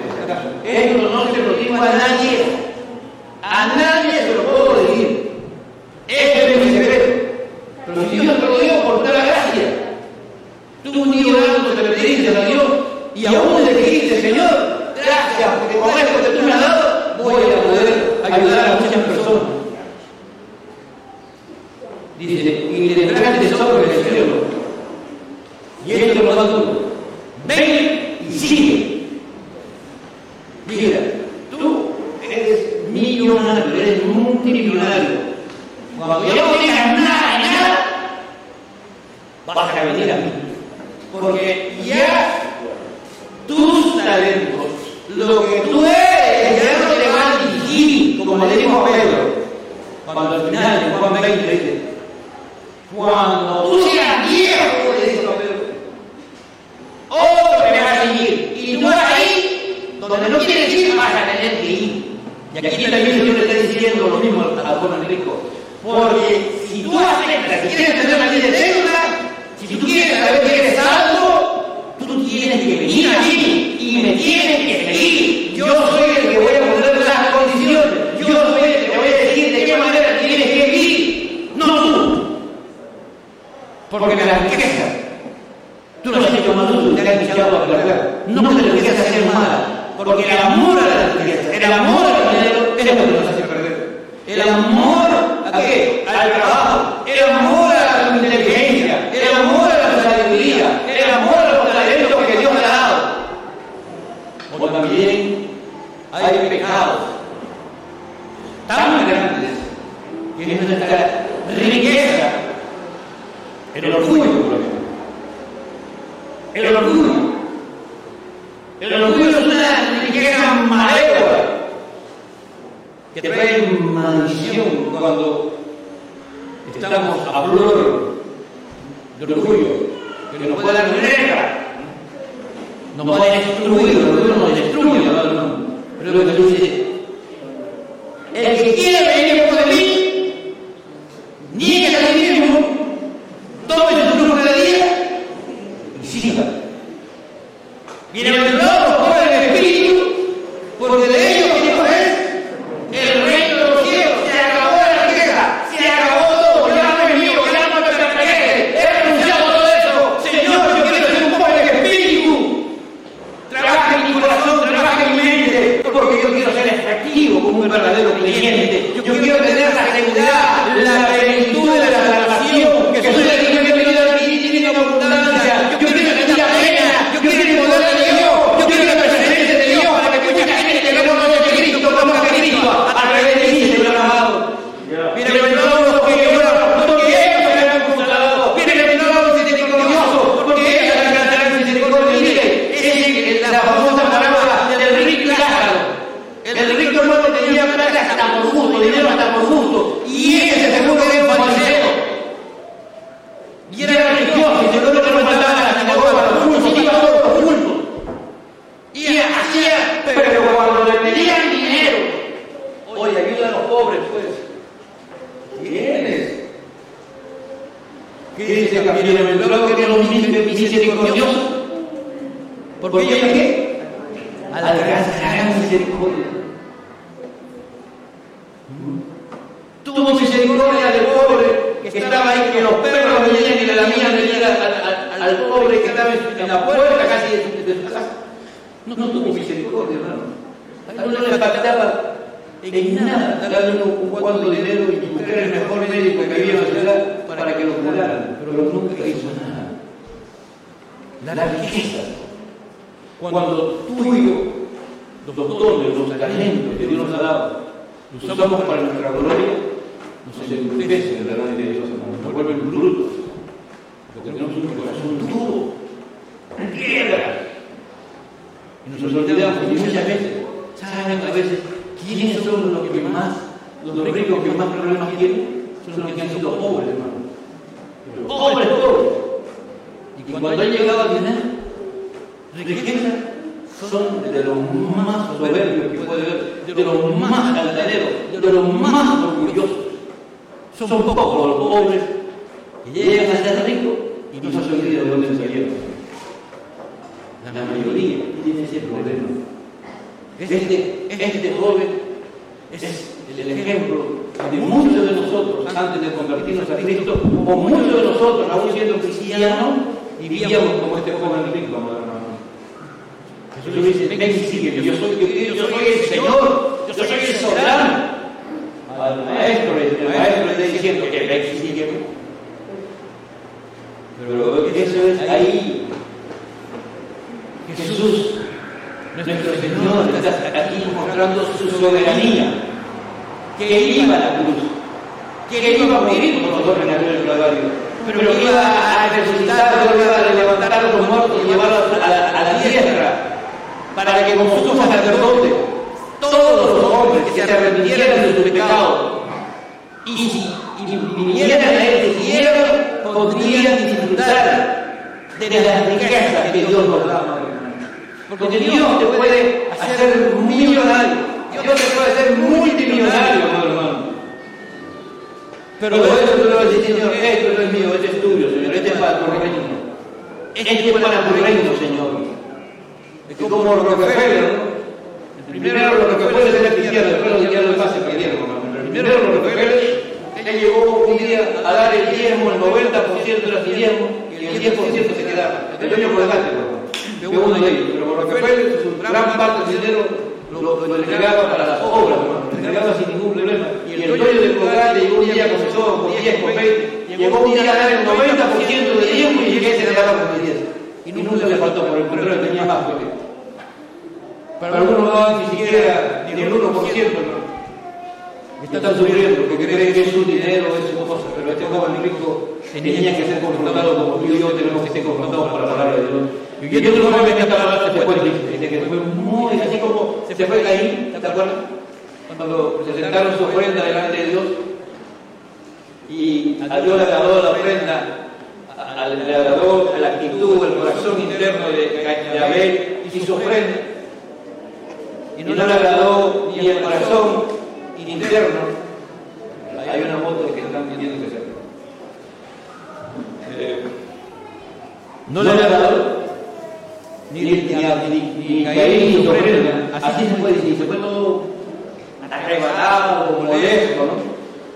el orgullo. El orgullo es una riqueza malévola que trae maldición cuando estamos a flor de orgullo, que nos puede negar, nos puede destruir, el orgullo nos destruye, pero que dice, el que quiere Pacatapa. En nada, dándole un cuanto dinero y buscar el mejor médico que había en la ciudad para que lo curaran, pero nunca hizo nada. La riqueza, cuando tú y yo, los dones, los talentos que Dios nos ha dado, los usamos para nuestra gloria, nos entristece de la de Dios, nos vuelven brutos, porque tenemos un corazón duro, piedra, y nos olvidamos, y muchas veces saben a veces quiénes son los que más, los ricos que más problemas tienen, son los que han sido pobres, hermano. Pobres, pobres. Y cuando han llegado a tener riqueza, son de los más soberbios que puede haber, de los más altaneros, de los más orgullosos. Son pocos los pobres que llegan a ser ricos y no se olvidan de dónde salieron. La mayoría tiene ese problema. Este, este, este, este joven es el ejemplo de muchos de nosotros antes de convertirnos a Cristo, o muchos de nosotros, aún siendo cristianos, vivíamos como este joven rico, amado hermano. Jesús dice, ven y sígueme, yo soy, yo, yo soy el Señor, yo soy el soberano. Al maestro, el maestro le está diciendo que ven y sígueme. Pero eso es ahí Nuestro Señor está aquí mostrando su soberanía, que Él iba a la cruz, que Él iba a morir por nosotros en la cruz del Calvario, pero que iba a resucitar, que iba a levantar a los muertos y llevarlos a la, tierra, para que como sumo sacerdote, todos los hombres que se arrepintieran de su pecado y, y vinieran a Él cielo, podrían disfrutar de las riquezas que Dios nos da. Porque Dios te puede hacer millonario, Dios te puede hacer multimillonario, hermano. Pero eso tú lo decís, Señor, esto no es mío, este es tuyo, Señor, este es para tu reino. Este es para tu reino, Señor. Es como Rockefeller, ¿no? Primero lo que fue ser cristiano, después cristianos más se perdieron, hermano. Primero lo que fue él llegó un día a dar el diezmo, el 90% era su diezmo, y el 10% se quedaba. El dueño por delante, fue uno de ellos. Pero Rockefeller, su gran parte del dinero lo, lo, entregaba para las obras, lo entregaba sin ningún problema. Y el dueño del Colgate llegó un día, comenzó con 10, con 20, llegó un día a dar el 90% de diezmo y el se quedaba con el 10. Y nunca le faltó, por el contrario, tenía más porque Para algunos no ni siquiera ni el 1%, ¿no? Están sufriendo porque creen que es su dinero, es su cosa, pero este joven rico tenía que ser confrontado como tú y yo tenemos que ser confrontados por la palabra de Dios. Y yo no solamente esta palabra se fue triste, que fue muy así como se fue Caín, ¿te acuerdas? Cuando presentaron su ofrenda delante de Dios y a Dios le agradó la ofrenda, le agradó la actitud, el corazón interno de, de Abel y su ofrenda. Y no le agradó ni el corazón interno, hay una moto que están teniendo que hacer. Eh, no le dado ni, ni, ni, ni Caín ni ofrenda. Así se puede decir, se fue todo arrebatado, molesto, ¿no?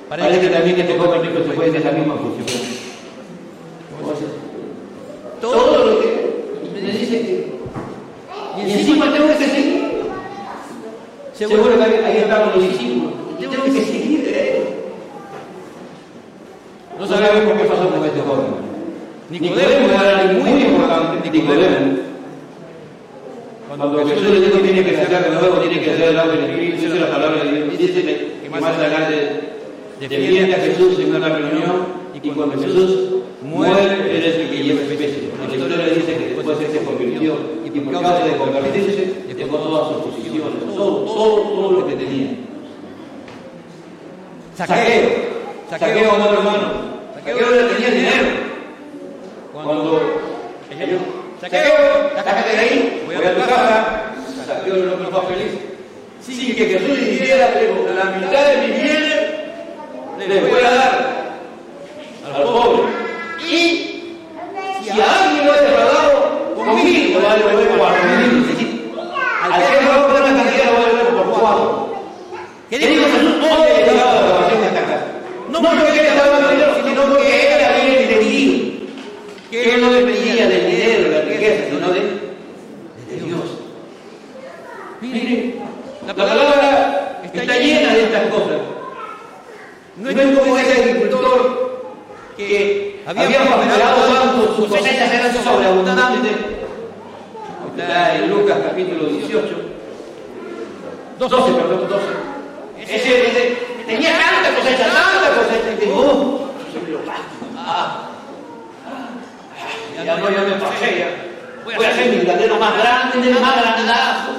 Parece que también este joven rico se puede de la misma función. Todo lo que me dice que. Y encima tengo que seguir. Seguro que ahí estaban los discípulos. Tengo que seguir de él. No sabemos qué pasó con este joven. Nicodemo era muy importante, Nicodemo. Cuando Jesús le dijo que tiene que sacar de nuevo, tiene que hacer el agua del Espíritu, esa es la palabra de Dios. Dice que más adelante defiende a Jesús en una reunión y cuando Jesús muere, él es el que lleva especie. La historia le dice que después él se convirtió y por causa de convertirse, dejó todas sus posiciones, todo, todo, todo lo que tenía. Saqueo, saqueo, amado hermano. Saqueo le tenía dinero. Cuando ellos, saqueo, sácate de ahí, voy a tu casa. Saqueo no me fue feliz. Sí, que Jesús le diera la mitad de mi bienes, le voy a dar al pobre. Y si a alguien lo ha defraudado, conmigo lo va a devolver cuatro mil. Al que no va a poner la cantidad, lo va a devolver por cuatro. ¿Qué dijo Jesús? Hoy he llegado a la oración de esta casa. No porque él estaba dando dinero, sino porque él había entendido que él no dependía del dinero, de la riqueza, sino de, de Dios. Mire, la palabra está llena de estas cosas. No es como ese agricultor que había prosperado tanto, sus cosechas eran sobreabundantes. Está en Lucas capítulo 18. 12, perdón, 12. Ese, ese tenía tanta cosecha, tanta cosecha, que oh, ah, ya no, ya me pasé, ya. Voy a hacer mi granero más grande, más grandazo.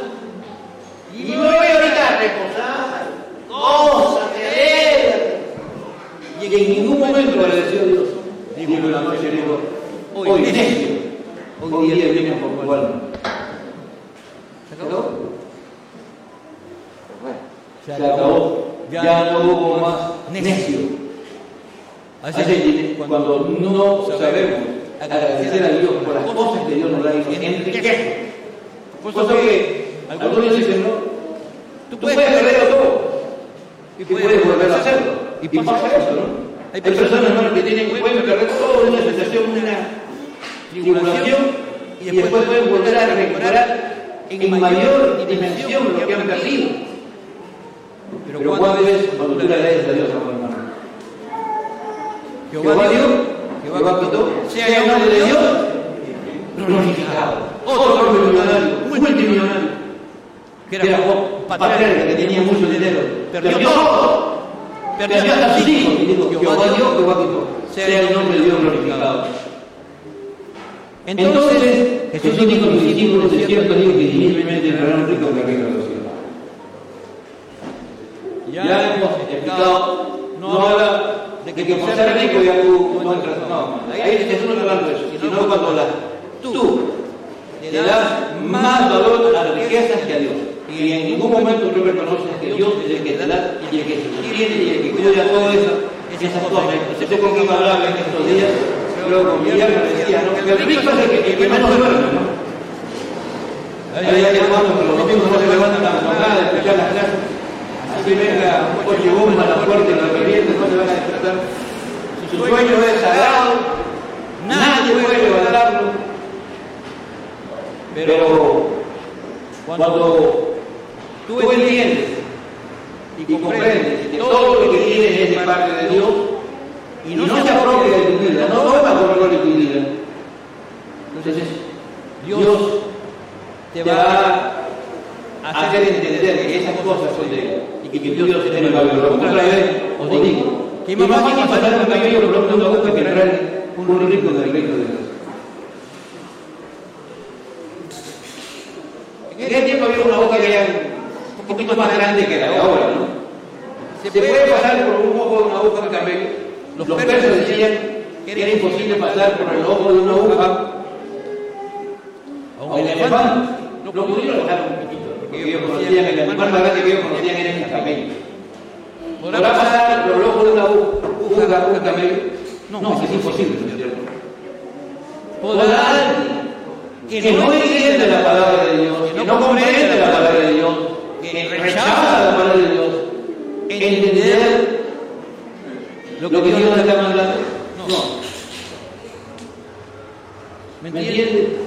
Y voy ahorita a reposar. Gózate, Y en ningún momento agradeció a Dios. En la noche, dijo, hoy necio, hoy día viene por tu alma. ¿Se acabó? Se acabó. Ya no hubo más necio. Así cuando no sabemos agradecer a Dios por las cosas que Dios nos da, enriquece. Por eso que algunos dicen, no, tú puedes perderlo todo y puedes volver a hacerlo. Y pasa eso, ¿no? Hay personas hermano, que tienen, pueden perder todo una sensación, una tribulación, y después pueden volver a recuperar en mayor dimensión lo que han perdido. Pero ¿cuándo es cuando tú le agradeces a Dios, hermano? Jehová dio, Jehová quitó, sea nombre de Dios glorificado. Otro millonario, multimillonario, que era patriarca, que tenía mucho dinero, perdió todo pero hasta sus hijos, y dijo, Jehová Dios, Jehová quitó, sea el nombre de Dios glorificado. Entonces, Jesús dijo a sus discípulos, de cierto digo que difícilmente entrarán ricos en el reino de los cielos. Ya hemos explicado, no habla de que por ser rico ya tú no entras, no, ahí Jesús no está hablando de eso, sino cuando la, tú le das más valor a las riquezas que a Dios. Y en ningún momento tú reconoces que Dios es el que te da y el que sostiene y el que cuida todo eso, esas cosas. Sé con quién hablaba en estos días, pero con Guillermo decía, ¿no? que el rico es el que, el que menos duerme, ¿no? Hay hermanos que los domingos no se levantan a la jornada de escuchar las clases. Así venga un coche bomba a la puerta y lo reviente, no se van a despertar. Su sueño es sagrado, nadie puede levantarlo. Pero cuando tú entiendes y comprendes que todo lo que tienes es de parte de Dios y no se apropia de tu vida, no toma control de tu vida, entonces Dios te va a hacer entender que esas cosas son de Él y que Dios tiene el valor. Otra vez os digo, que más fácil pasar un camello por una boca que entrar un rico del reino de Dios. En aquel tiempo había una boca que era un poquito más grande que la de ahora, ¿no? Se puede pasar por un ojo de una aguja de camello. Los persas decían que era imposible pasar por el ojo de una aguja a un elefante. Lo pudieron pasar un poquito, porque ellos conocían, el animal más grande que ellos conocían era el camello. ¿Podrá pasar por el ojo de una aguja un camello? No, es imposible, ¿no es cierto? ¿Podrá alguien que no entiende la palabra de Dios, que no comprende la palabra de Dios, que rechaza la palabra de Dios, entender lo que Dios le está mandando? No. ¿Me entiende?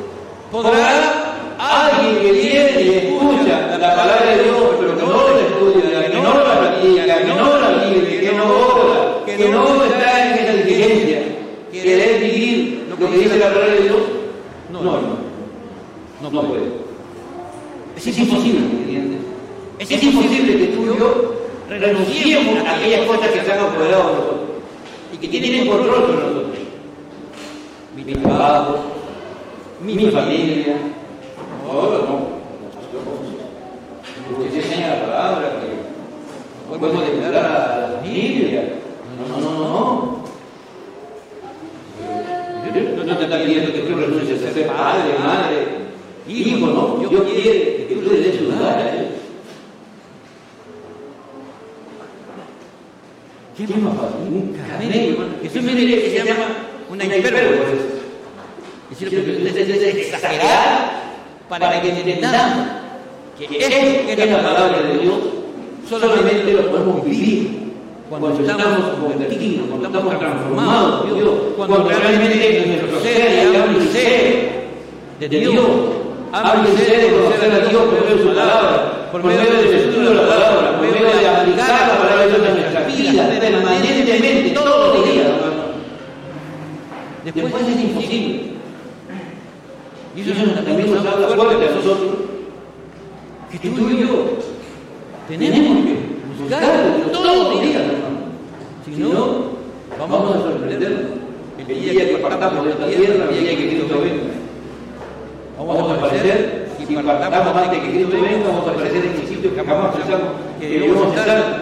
¿Podrá alguien que viene y escucha la palabra de Dios, pero que no la estudia, que no la practica, que no la vive, que no ora, que no está en esa diligencia, querer vivir lo que dice la palabra de Dios? No, no. No, no puede. Es, imposible, ¿entiendes? Es, imposible que tú y yo renunciemos a aquellas cosas que se han apoderado de nosotros y que tienen control sobre nosotros. Mi trabajo, mi, mi familia, no, no. Usted enseña la palabra, que podemos dedicar a la familia. No, no, no, no. No, te está pidiendo que tú renuncies a ser padre, madre, hijo, no. Dios quiere que tú le des a él. ¿Qué más fácil? Un camello. Me dice que se llama una hipérbole. Es decir, exagerar para que entendamos que esto que es la palabra de Dios solamente lo podemos vivir cuando estamos convertidos, cuando estamos transformados por Dios, cuando realmente nuestro ser y habla ser de Dios, habla ser de conocer a Dios por medio de su palabra, por medio del estudio de la palabra, por medio de aplicar la palabra de Dios permanentemente, todos los días, Después es imposible. Y eso también nos habla fuerte a nosotros, que tú y yo tenemos que buscar todos los días. Si no, vamos a sorprendernos. El día que partamos de esta tierra, el día que Cristo venga. Vamos a aparecer, si partamos antes que Cristo venga, vamos a aparecer en sitios que jamás pensamos que estar.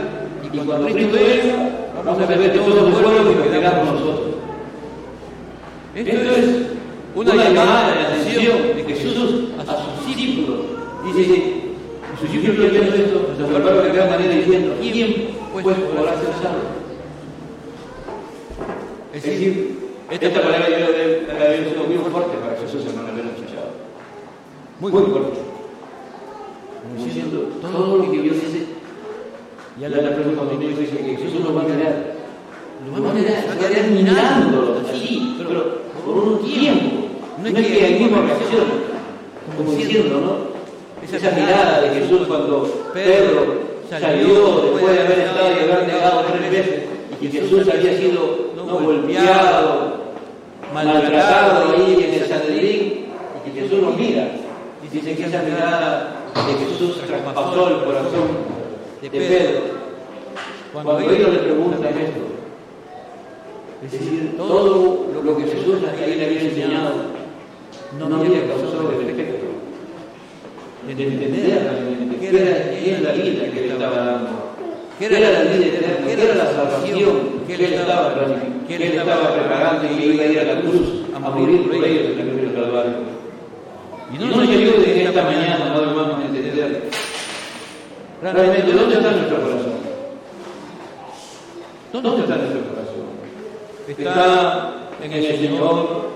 Y cuando Cristo venga, vamos a ver todos los pueblos que quedamos nosotros. Esto es una llamada de atención de Jesús a sus discípulos. Dice, sus discípulos viendo esto, se observaron de cada manera diciendo, ¿quién pues podrá ser salvo? Es decir, esta palabra yo la muy fuerte para Jesús, hermano, haberlo escuchado. Muy fuerte. Como diciendo, todo lo que Dios dice, ya la pregunta cuando dice que Jesús lo va a quedar, lo va a quedar, va a mirándolo así, pero por un tiempo. No es que hay misma reacción, como diciendo, ¿no? Esa mirada de Jesús cuando Pedro salió después de haber estado y haber negado tres veces, y que Jesús había sido no, golpeado, maltratado ahí en el Sanedrín, y que Jesús lo mira. Y dice que esa mirada de Jesús traspasó el corazón de Pedro. Cuando ellos le preguntan esto, es decir, todo lo que Jesús ahí le había enseñado no había causado el efecto. de entender realmente qué era, qué era la vida que él estaba dando, qué era la vida eterna, qué era la salvación que él estaba, que él estaba preparando y iba a ir a la cruz a morir por ellos en del Calvario. Y no nos ayude en esta mañana, no hermanos, a entender realmente dónde está nuestro corazón. ¿Dónde está nuestro corazón? Está en el Señor,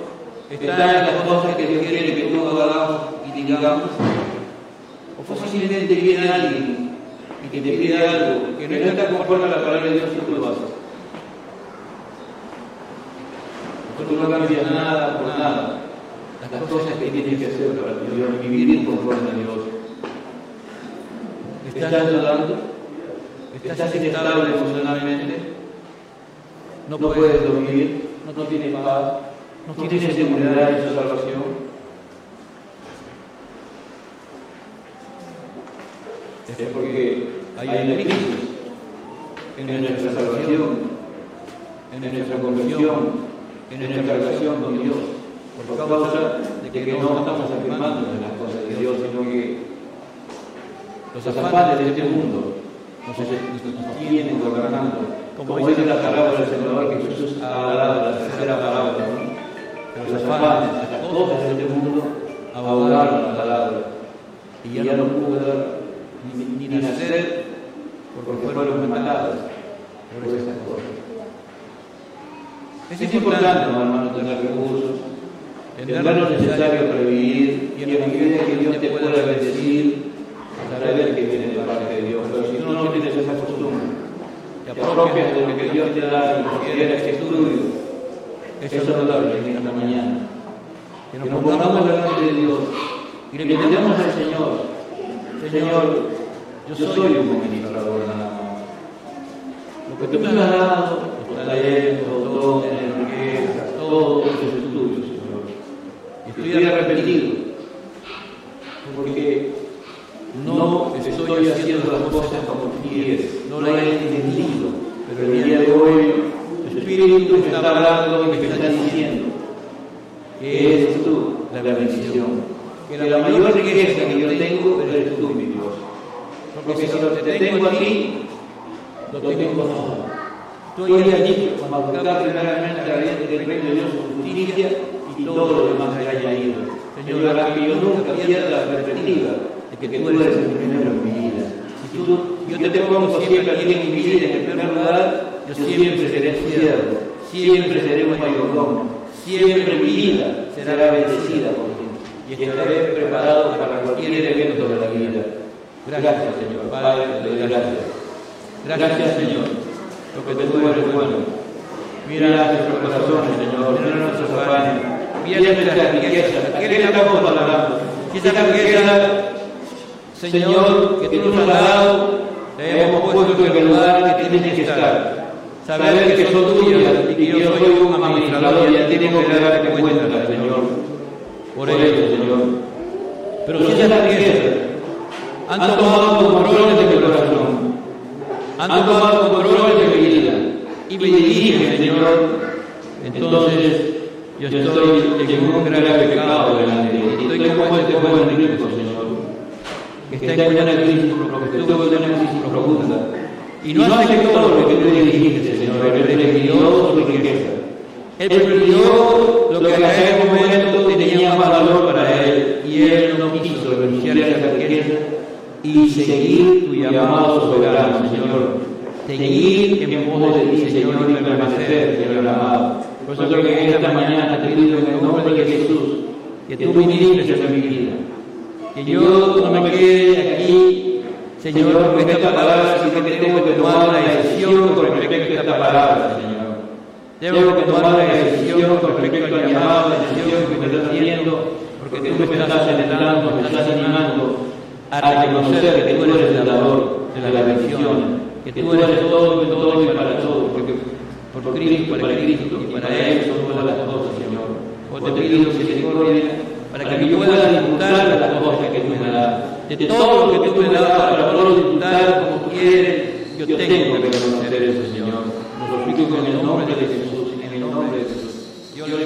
está en las cosas que Dios quiere que tú hagamos y digamos. O fácilmente viene alguien y que te pide algo que no está conforme a la palabra de Dios y tú lo haces. Tú no cambias nada por nada. Las cosas que tienes que hacer para tu Dios, vivir conforme a Dios. ¿Estás dudando? ¿Estás inestable emocionalmente? no puedes dormir, no tienes paz, no tienes seguridad en su salvación. Es porque hay una crisis en nuestra salvación, en nuestra conversión, en nuestra relación con Dios, por causa de que no estamos afirmando en las cosas de Dios, sino que los afanes de este mundo nos, nos tienen gobernando como dice la palabra del Señor, que Jesús ha hablado la tercera palabra, ¿no? los afanes, las cosas de este mundo ahogaron la palabra y ya no pudo dar ni, ni nacer porque fueron matadas por esas cosas. Es importante, hermano, tener recursos, tener lo necesario para vivir y en la medida que Dios te pueda bendecir, saber que viene de parte de Dios. Pero si tú no tienes esa costumbre, te apropias de lo que Dios te da y consideras que es tuyo. Eso es saludable en esta mañana. Que nos pongamos delante de Dios y le pedimos al Señor, Señor, yo soy un administrador nada más. Lo que tú me has dado, los talentos, dones, riquezas, todo eso es tuyo, Señor. Estoy arrepentido porque no estoy haciendo las cosas como quieres, no la he entendido, pero el día de hoy el Espíritu me está hablando y me está diciendo que eres tú la bendición, que la mayor riqueza que yo tengo eres tú, mi Dios. Porque si lo que te tengo aquí, lo tengo todo. Tú dicho, como buscar primeramente el reino de Dios, su justicia y todo lo demás que haya ido. Señor, que yo nunca pierda la perspectiva que tú eres el primero en mi vida. Si yo te pongo siempre aquí en mi vida en el primer lugar, yo siempre seré siervo, siempre seré un mayordomo, siempre mi vida será bendecida por ti y estaré preparado para cualquier evento de la vida. Gracias, Señor. Padre, te doy gracias. Gracias, Señor, porque tú eres bueno. Mira nuestros corazones, Señor, mira nuestros afanes, mira nuestras riquezas, ¿a estamos valorando? Si esa riqueza Señor, que tú nos has dado, te hemos puesto en el lugar que tienes que estar. Saber que son tuyas y que yo soy un administrador y tengo que darte cuenta, Señor. Por ello, Señor. Pero si esas riquezas han tomado control de mi corazón, han tomado control de mi vida y me dirigen, Señor, entonces yo estoy en un grave pecado delante de ti. Estoy como este buen rico, Señor que está en una crisis, que profunda. Y no todo lo que tú le dijiste, Señor, Él prefirió su riqueza. Él prefirió lo que en aquel momento tenía más valor para Él, y Él no quiso renunciar a esa riqueza y seguir tu llamado soberano, Señor. Seguir en pos de ti, Señor, y permanecer, Señor amado. Por eso que en esta mañana te pido en el nombre de Jesús que tú ministres en mi vida que yo no me quede aquí, Señor, con esta palabra, sino que tengo que tomar una decisión con respecto a esta palabra, Señor. Tengo que tomar una decisión con respecto al llamado, la decisión que me estás haciendo, porque tú me estás alentando, me estás animando a reconocer que tú eres el dador de la bendición, que tú eres todo y todo y para todo, porque por Cristo, para Cristo para Él son todas las cosas, Señor. Hoy te pido misericordia para que yo pueda disfrutar de las cosas que tú me das, de todo lo que tú me das para poder disfrutar como quieres, yo tengo que reconocer eso, Señor. Lo suplico en el nombre de Jesús, en el nombre de Jesús. Yo le